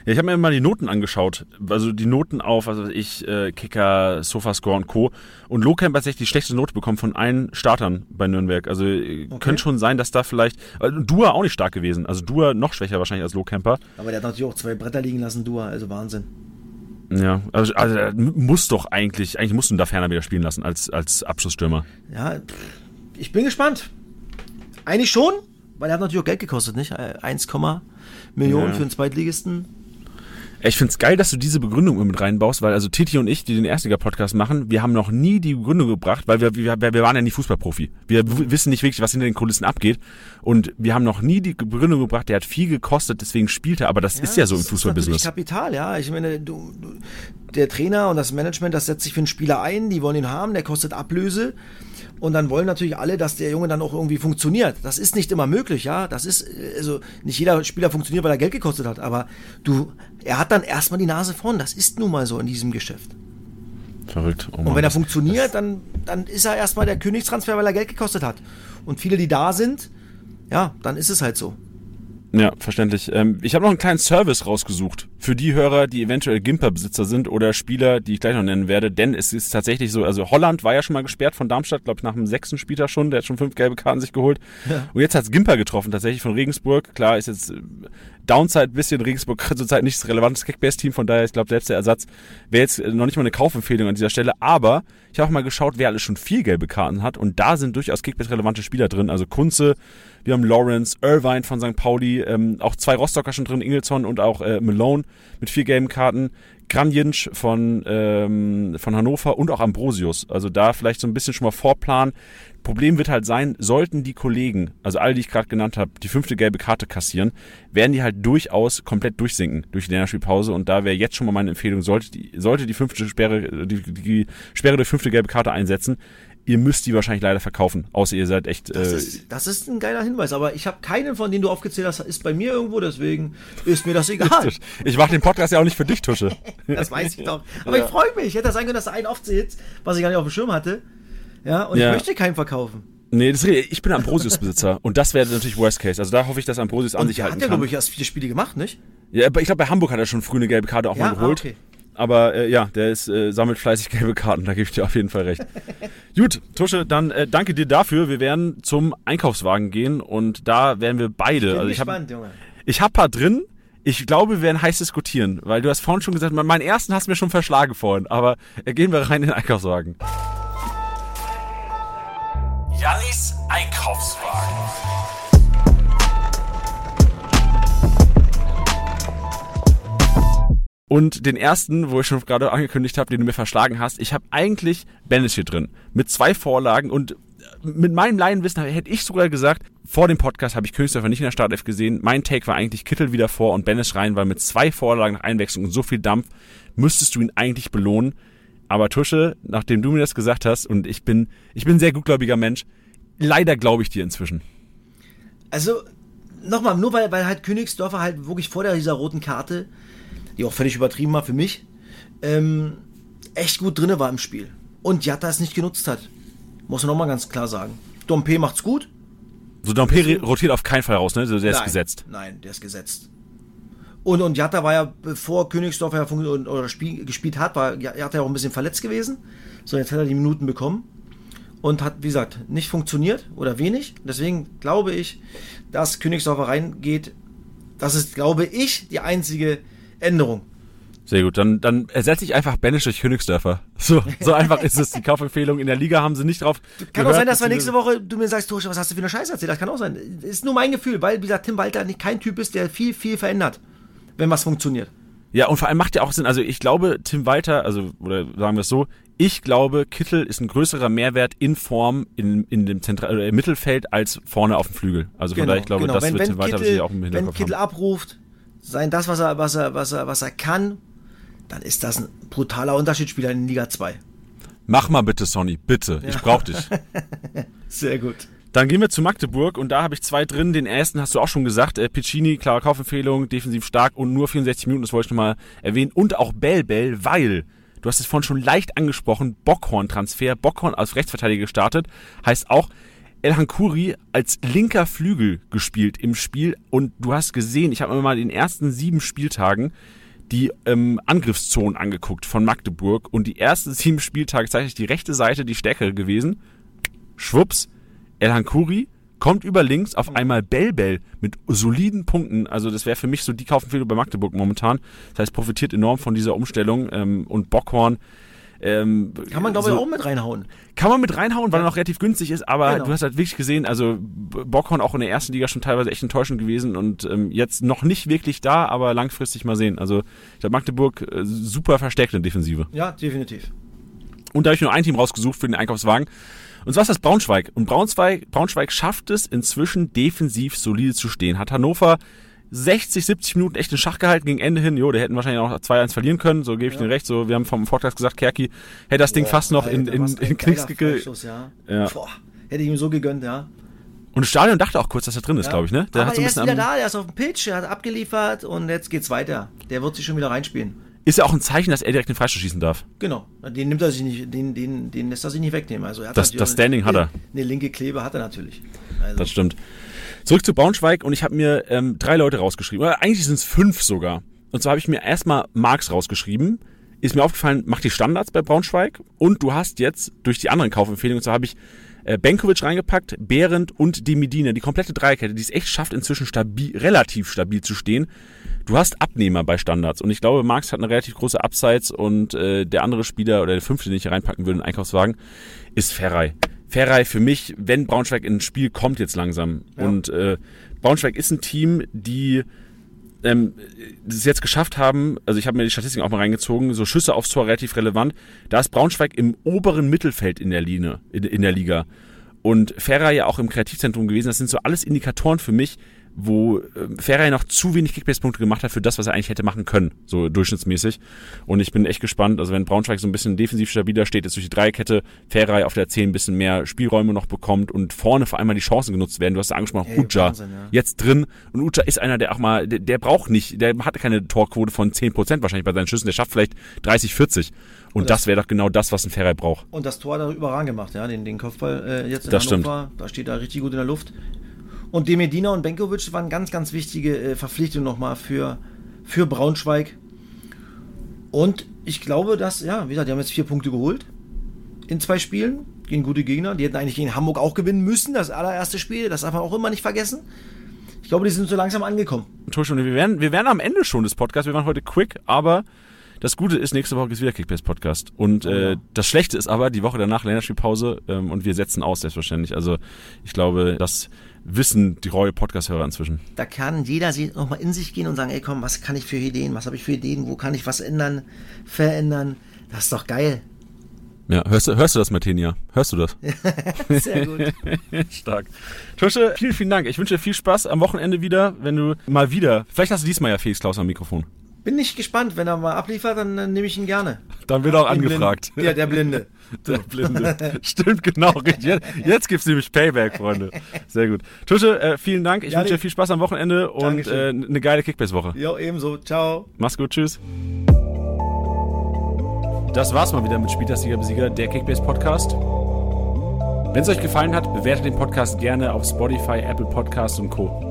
Speaker 1: Ja, ich habe mir mal die Noten angeschaut. Also die Noten auf, also ich, äh, Kicker, Sofascore und Co. Und Lohkamp hat tatsächlich die schlechteste Note bekommen von allen Startern bei Nürnberg. Also äh, okay. könnte schon sein, dass da vielleicht. Äh, Dua auch nicht stark gewesen. Also Dua noch schwächer wahrscheinlich als Lohkamper.
Speaker 2: Aber der hat natürlich auch zwei Bretter liegen lassen, Dua, also Wahnsinn.
Speaker 1: Ja, also, also muss doch eigentlich, eigentlich musst du ihn da ferner wieder spielen lassen als, als Abschlussstürmer.
Speaker 2: Ja, ich bin gespannt. Eigentlich schon, weil er hat natürlich auch Geld gekostet, nicht? 1, äh, Millionen ja. für einen Zweitligisten.
Speaker 1: Ich finde es geil, dass du diese Begründung mit reinbaust, weil also Titi und ich, die den Erstliga-Podcast machen, wir haben noch nie die Begründung gebracht, weil wir, wir, wir waren ja nie Fußballprofi. Wir wissen nicht wirklich, was hinter den Kulissen abgeht. Und wir haben noch nie die Begründung gebracht, der hat viel gekostet, deswegen spielt er. Aber das ja, ist ja so im Fußballbusiness.
Speaker 2: Das ist Kapital, ja. Ich meine, du, du, der Trainer und das Management, das setzt sich für einen Spieler ein, die wollen ihn haben, der kostet Ablöse. Und dann wollen natürlich alle, dass der Junge dann auch irgendwie funktioniert. Das ist nicht immer möglich, ja. Das ist, also nicht jeder Spieler funktioniert, weil er Geld gekostet hat. Aber du, er hat dann erstmal die Nase vorn. Das ist nun mal so in diesem Geschäft.
Speaker 1: Verrückt.
Speaker 2: Oh und wenn er funktioniert, dann, dann ist er erstmal der Königstransfer, weil er Geld gekostet hat. Und viele, die da sind, ja, dann ist es halt so.
Speaker 1: Ja, verständlich. Ähm, ich habe noch einen kleinen Service rausgesucht für die Hörer, die eventuell Gimper-Besitzer sind oder Spieler, die ich gleich noch nennen werde. Denn es ist tatsächlich so, also Holland war ja schon mal gesperrt von Darmstadt, glaube ich, nach dem sechsten Spieltag schon. Der hat schon fünf gelbe Karten sich geholt. Ja. Und jetzt hat's Gimper getroffen, tatsächlich von Regensburg. Klar, ist jetzt äh, Downside ein bisschen. Regensburg zurzeit nicht das relevante Kickbase-Team, von daher, ich glaube, selbst der Ersatz wäre jetzt äh, noch nicht mal eine Kaufempfehlung an dieser Stelle. Aber ich habe auch mal geschaut, wer alles schon vier gelbe Karten hat. Und da sind durchaus Kickbase-relevante Spieler drin. Also Kunze, wir haben Lawrence, Irvine von St. Pauli, ähm, auch zwei Rostocker schon drin, Ingelsson und auch äh, Malone mit vier gelben Karten. Kranjinsch von, ähm, von Hannover und auch Ambrosius. Also da vielleicht so ein bisschen schon mal vorplanen. Problem wird halt sein, sollten die Kollegen, also alle, die ich gerade genannt habe, die fünfte gelbe Karte kassieren, werden die halt durchaus komplett durchsinken durch die Länderspielpause. Und da wäre jetzt schon mal meine Empfehlung, sollte die, sollte die fünfte Sperre, die, die Sperre durch fünfte gelbe Karte einsetzen, ihr müsst die wahrscheinlich leider verkaufen, außer ihr seid echt.
Speaker 2: Das, äh, ist, das ist ein geiler Hinweis, aber ich habe keinen von denen du aufgezählt hast, ist bei mir irgendwo, deswegen ist mir das egal.
Speaker 1: ich mache den Podcast ja auch nicht für dich, Tusche. [laughs]
Speaker 2: das weiß ich doch. Aber ja. ich freue mich. Ich hätte sein können, dass du einen aufzählt, was ich gar nicht auf dem Schirm hatte. Ja, und ja. ich möchte keinen verkaufen.
Speaker 1: Nee, das, ich bin Ambrosius-Besitzer und das wäre natürlich Worst Case. Also da hoffe ich, dass Ambrosius an sich halten
Speaker 2: kann. Hat ja, glaube ich, erst vier Spiele gemacht, nicht?
Speaker 1: Ja, aber ich glaube, bei Hamburg hat er schon früh eine gelbe Karte auch ja? mal geholt. Ah, okay. Aber äh, ja, der ist, äh, sammelt fleißig gelbe Karten, da gebe ich dir auf jeden Fall recht. [laughs] Gut, Tusche, dann äh, danke dir dafür. Wir werden zum Einkaufswagen gehen und da werden wir beide.
Speaker 2: Ich bin
Speaker 1: also
Speaker 2: ich gespannt, hab, Junge.
Speaker 1: Ich habe paar drin. Ich glaube, wir werden heiß diskutieren, weil du hast vorhin schon gesagt, meinen ersten hast du mir schon verschlagen vorhin, aber äh, gehen wir rein in den Einkaufswagen. Jannis Einkaufswagen. Und den ersten, wo ich schon gerade angekündigt habe, den du mir verschlagen hast, ich habe eigentlich Bennis hier drin. Mit zwei Vorlagen und mit meinem Laienwissen hätte ich sogar gesagt, vor dem Podcast habe ich Königsdörfer nicht in der Startelf gesehen. Mein Take war eigentlich Kittel wieder vor und Bennis rein, weil mit zwei Vorlagen nach Einwechslung und so viel Dampf müsstest du ihn eigentlich belohnen. Aber Tusche, nachdem du mir das gesagt hast, und ich bin, ich bin ein sehr gutgläubiger Mensch, leider glaube ich dir inzwischen.
Speaker 2: Also, nochmal, nur weil, weil halt Königsdorfer halt wirklich vor dieser roten Karte, die auch völlig übertrieben war für mich, ähm, echt gut drinne war im Spiel. Und Jatta es nicht genutzt hat. Muss man nochmal ganz klar sagen. Dompe macht's gut.
Speaker 1: So Dompe rotiert auf keinen Fall raus, ne? Der ist gesetzt.
Speaker 2: Nein, der ist gesetzt. Und, und Jatta war ja, bevor Königsdorf ja oder Spiel, gespielt hat, war Jatta ja auch ein bisschen verletzt gewesen. So, jetzt hat er die Minuten bekommen. Und hat, wie gesagt, nicht funktioniert oder wenig. Deswegen glaube ich, dass Königsdorfer reingeht. Das ist, glaube ich, die einzige Änderung.
Speaker 1: Sehr gut, dann, dann ersetze ich einfach Banish durch Königsdörfer. [laughs] So, so einfach ist es. Die Kaufempfehlung in der Liga haben sie nicht drauf.
Speaker 2: Kann gehört, auch sein, dass wir nächste Woche du mir sagst, Tosche, was hast du für eine Scheiße erzählt? Das kann auch sein. Ist nur mein Gefühl, weil, wie gesagt, Tim Walter nicht kein Typ ist, der viel, viel verändert, wenn was funktioniert.
Speaker 1: Ja, und vor allem macht ja auch Sinn. Also ich glaube, Tim Walter, also, oder sagen wir es so, ich glaube, Kittel ist ein größerer Mehrwert in Form in, in dem Zentral äh, Mittelfeld als vorne auf dem Flügel. Also von genau, daher, ich glaube, genau. das wenn, wird wenn Tim Walter
Speaker 2: Kittel, auch im Hinterkopf Wenn Kittel haben. abruft, sein das, was er, was er, was er, was er kann, dann ist das ein brutaler Unterschiedsspieler in Liga 2.
Speaker 1: Mach mal bitte, Sonny, bitte. Ja. Ich brauch dich. [laughs]
Speaker 2: Sehr gut.
Speaker 1: Dann gehen wir zu Magdeburg und da habe ich zwei drin. Den ersten hast du auch schon gesagt. Äh, Piccini, klare Kaufempfehlung, defensiv stark und nur 64 Minuten, das wollte ich nochmal erwähnen. Und auch Bell Bell, weil, du hast es vorhin schon leicht angesprochen, Bockhorn-Transfer. Bockhorn als Rechtsverteidiger gestartet. Heißt auch, Elhan Kuri als linker Flügel gespielt im Spiel und du hast gesehen, ich habe mir mal den ersten sieben Spieltagen die ähm, Angriffszonen angeguckt von Magdeburg und die ersten [laughs] sieben Spieltage zeigt die rechte Seite die stärkere gewesen. Schwupps, Elhan Kuri kommt über links auf einmal Bellbell mit soliden Punkten. Also das wäre für mich so die Kaufempfehlung bei Magdeburg momentan. Das heißt, profitiert enorm von dieser Umstellung ähm, und Bockhorn
Speaker 2: ähm, kann man, glaube so, ich, auch mit reinhauen.
Speaker 1: Kann man mit reinhauen, weil ja. er noch relativ günstig ist, aber genau. du hast halt wirklich gesehen, also Bockhorn auch in der ersten Liga schon teilweise echt enttäuschend gewesen und ähm, jetzt noch nicht wirklich da, aber langfristig mal sehen. Also ich glaube, Magdeburg äh, super verstärkt in Defensive.
Speaker 2: Ja, definitiv.
Speaker 1: Und da habe ich nur ein Team rausgesucht für den Einkaufswagen. Und zwar ist das Braunschweig. Und Braunschweig, Braunschweig schafft es inzwischen defensiv solide zu stehen. Hat Hannover 60, 70 Minuten echt in Schach gehalten gegen Ende hin. Jo, der hätten wahrscheinlich auch 2-1 verlieren können, so gebe ich ja. dir recht. So, wir haben vom Vortrag gesagt, Kerki hätte das Ding Boah, fast noch Alter, in, in, in Knicks gekillt.
Speaker 2: Ja. ja. Boah, hätte ich ihm so gegönnt, ja.
Speaker 1: Und das Stadion dachte auch kurz, dass er drin ist, ja. glaube ich, ne?
Speaker 2: Der Aber hat so er ist wieder da, er ist auf dem Pitch, er hat abgeliefert und jetzt geht's weiter. Der wird sich schon wieder reinspielen.
Speaker 1: Ist ja auch ein Zeichen, dass er direkt den Freistoß schießen darf.
Speaker 2: Genau. Den nimmt er sich nicht, den, den, den lässt er sich nicht wegnehmen. Also er
Speaker 1: hat das, das Standing hat er. [laughs]
Speaker 2: Eine linke Klebe hat er natürlich.
Speaker 1: Also. Das stimmt. Zurück zu Braunschweig und ich habe mir ähm, drei Leute rausgeschrieben. Oder eigentlich sind es fünf sogar. Und zwar habe ich mir erstmal Marx rausgeschrieben. Ist mir aufgefallen, mach die Standards bei Braunschweig. Und du hast jetzt durch die anderen Kaufempfehlungen, so habe ich äh, Benkovic reingepackt, Behrendt und die Medina. Die komplette Dreierkette, die es echt schafft, inzwischen stabil, relativ stabil zu stehen. Du hast Abnehmer bei Standards und ich glaube, Marx hat eine relativ große Upsides und äh, der andere Spieler oder der fünfte, den ich hier reinpacken würde in den Einkaufswagen, ist Ferrei. Ferrei für mich, wenn Braunschweig ins Spiel kommt jetzt langsam. Ja. Und äh, Braunschweig ist ein Team, die ähm, das jetzt geschafft haben, also ich habe mir die Statistiken auch mal reingezogen, so Schüsse aufs Tor relativ relevant. Da ist Braunschweig im oberen Mittelfeld in der, Linie, in, in der Liga. Und Ferrer ja auch im Kreativzentrum gewesen. Das sind so alles Indikatoren für mich, wo äh, Ferrer noch zu wenig Kickbase-Punkte gemacht hat für das, was er eigentlich hätte machen können, so durchschnittsmäßig. Und ich bin echt gespannt, also wenn Braunschweig so ein bisschen defensiv stabiler steht, jetzt durch die Dreikette, Ferrer auf der 10 ein bisschen mehr Spielräume noch bekommt und vorne vor allem mal die Chancen genutzt werden. Du hast ja angesprochen, Ey, Uja Wahnsinn, ja. jetzt drin. Und Uja ist einer, der auch mal, der, der braucht nicht, der hatte keine Torquote von 10% wahrscheinlich bei seinen Schüssen, der schafft vielleicht 30, 40. Und, und das, das wäre doch genau das, was ein Ferrer braucht.
Speaker 2: Und das Tor hat er überragend gemacht, ja, den, den Kopfball äh, jetzt in
Speaker 1: das Hannover,
Speaker 2: stimmt. da steht er richtig gut in der Luft. Und Demedina und Benkovic waren ganz, ganz wichtige äh, Verpflichtungen nochmal für, für Braunschweig. Und ich glaube, dass, ja, wie gesagt, die haben jetzt vier Punkte geholt in zwei Spielen gegen gute Gegner. Die hätten eigentlich gegen Hamburg auch gewinnen müssen, das allererste Spiel. Das darf man auch immer nicht vergessen. Ich glaube, die sind so langsam angekommen.
Speaker 1: Entschuldigung, wir werden, wir werden am Ende schon des Podcasts. Wir waren heute quick, aber das Gute ist, nächste Woche ist wieder Kickbase Podcast. Und äh, das Schlechte ist aber, die Woche danach Länderspielpause ähm, und wir setzen aus, selbstverständlich. Also ich glaube, das wissen die Royal Podcast-Hörer inzwischen.
Speaker 2: Da kann jeder nochmal in sich gehen und sagen, ey komm, was kann ich für Ideen, was habe ich für Ideen, wo kann ich was ändern, verändern. Das ist doch geil.
Speaker 1: Ja, hörst du, hörst du das, Martinia? Hörst du das? [laughs]
Speaker 2: Sehr gut. [laughs]
Speaker 1: Stark. Tusche, vielen, vielen Dank. Ich wünsche dir viel Spaß am Wochenende wieder, wenn du mal wieder, vielleicht hast du diesmal ja Felix Klaus am Mikrofon.
Speaker 2: Bin nicht gespannt. Wenn er mal abliefert, dann, dann nehme ich ihn gerne.
Speaker 1: Dann wird er auch angefragt.
Speaker 2: Blind. Ja, der Blinde.
Speaker 1: Der Blinde. [laughs] Stimmt, genau. Jetzt, jetzt gibt es nämlich Payback, Freunde. Sehr gut. Tusche, äh, vielen Dank. Ich ja, wünsche dir viel Spaß am Wochenende und äh, eine geile Kickbase-Woche.
Speaker 2: Ja, ebenso. Ciao.
Speaker 1: Mach's gut. Tschüss. Das war's mal wieder mit Spieltagssieger Besieger, der Kickbase Podcast. Wenn es euch gefallen hat, bewertet den Podcast gerne auf Spotify, Apple Podcasts und Co.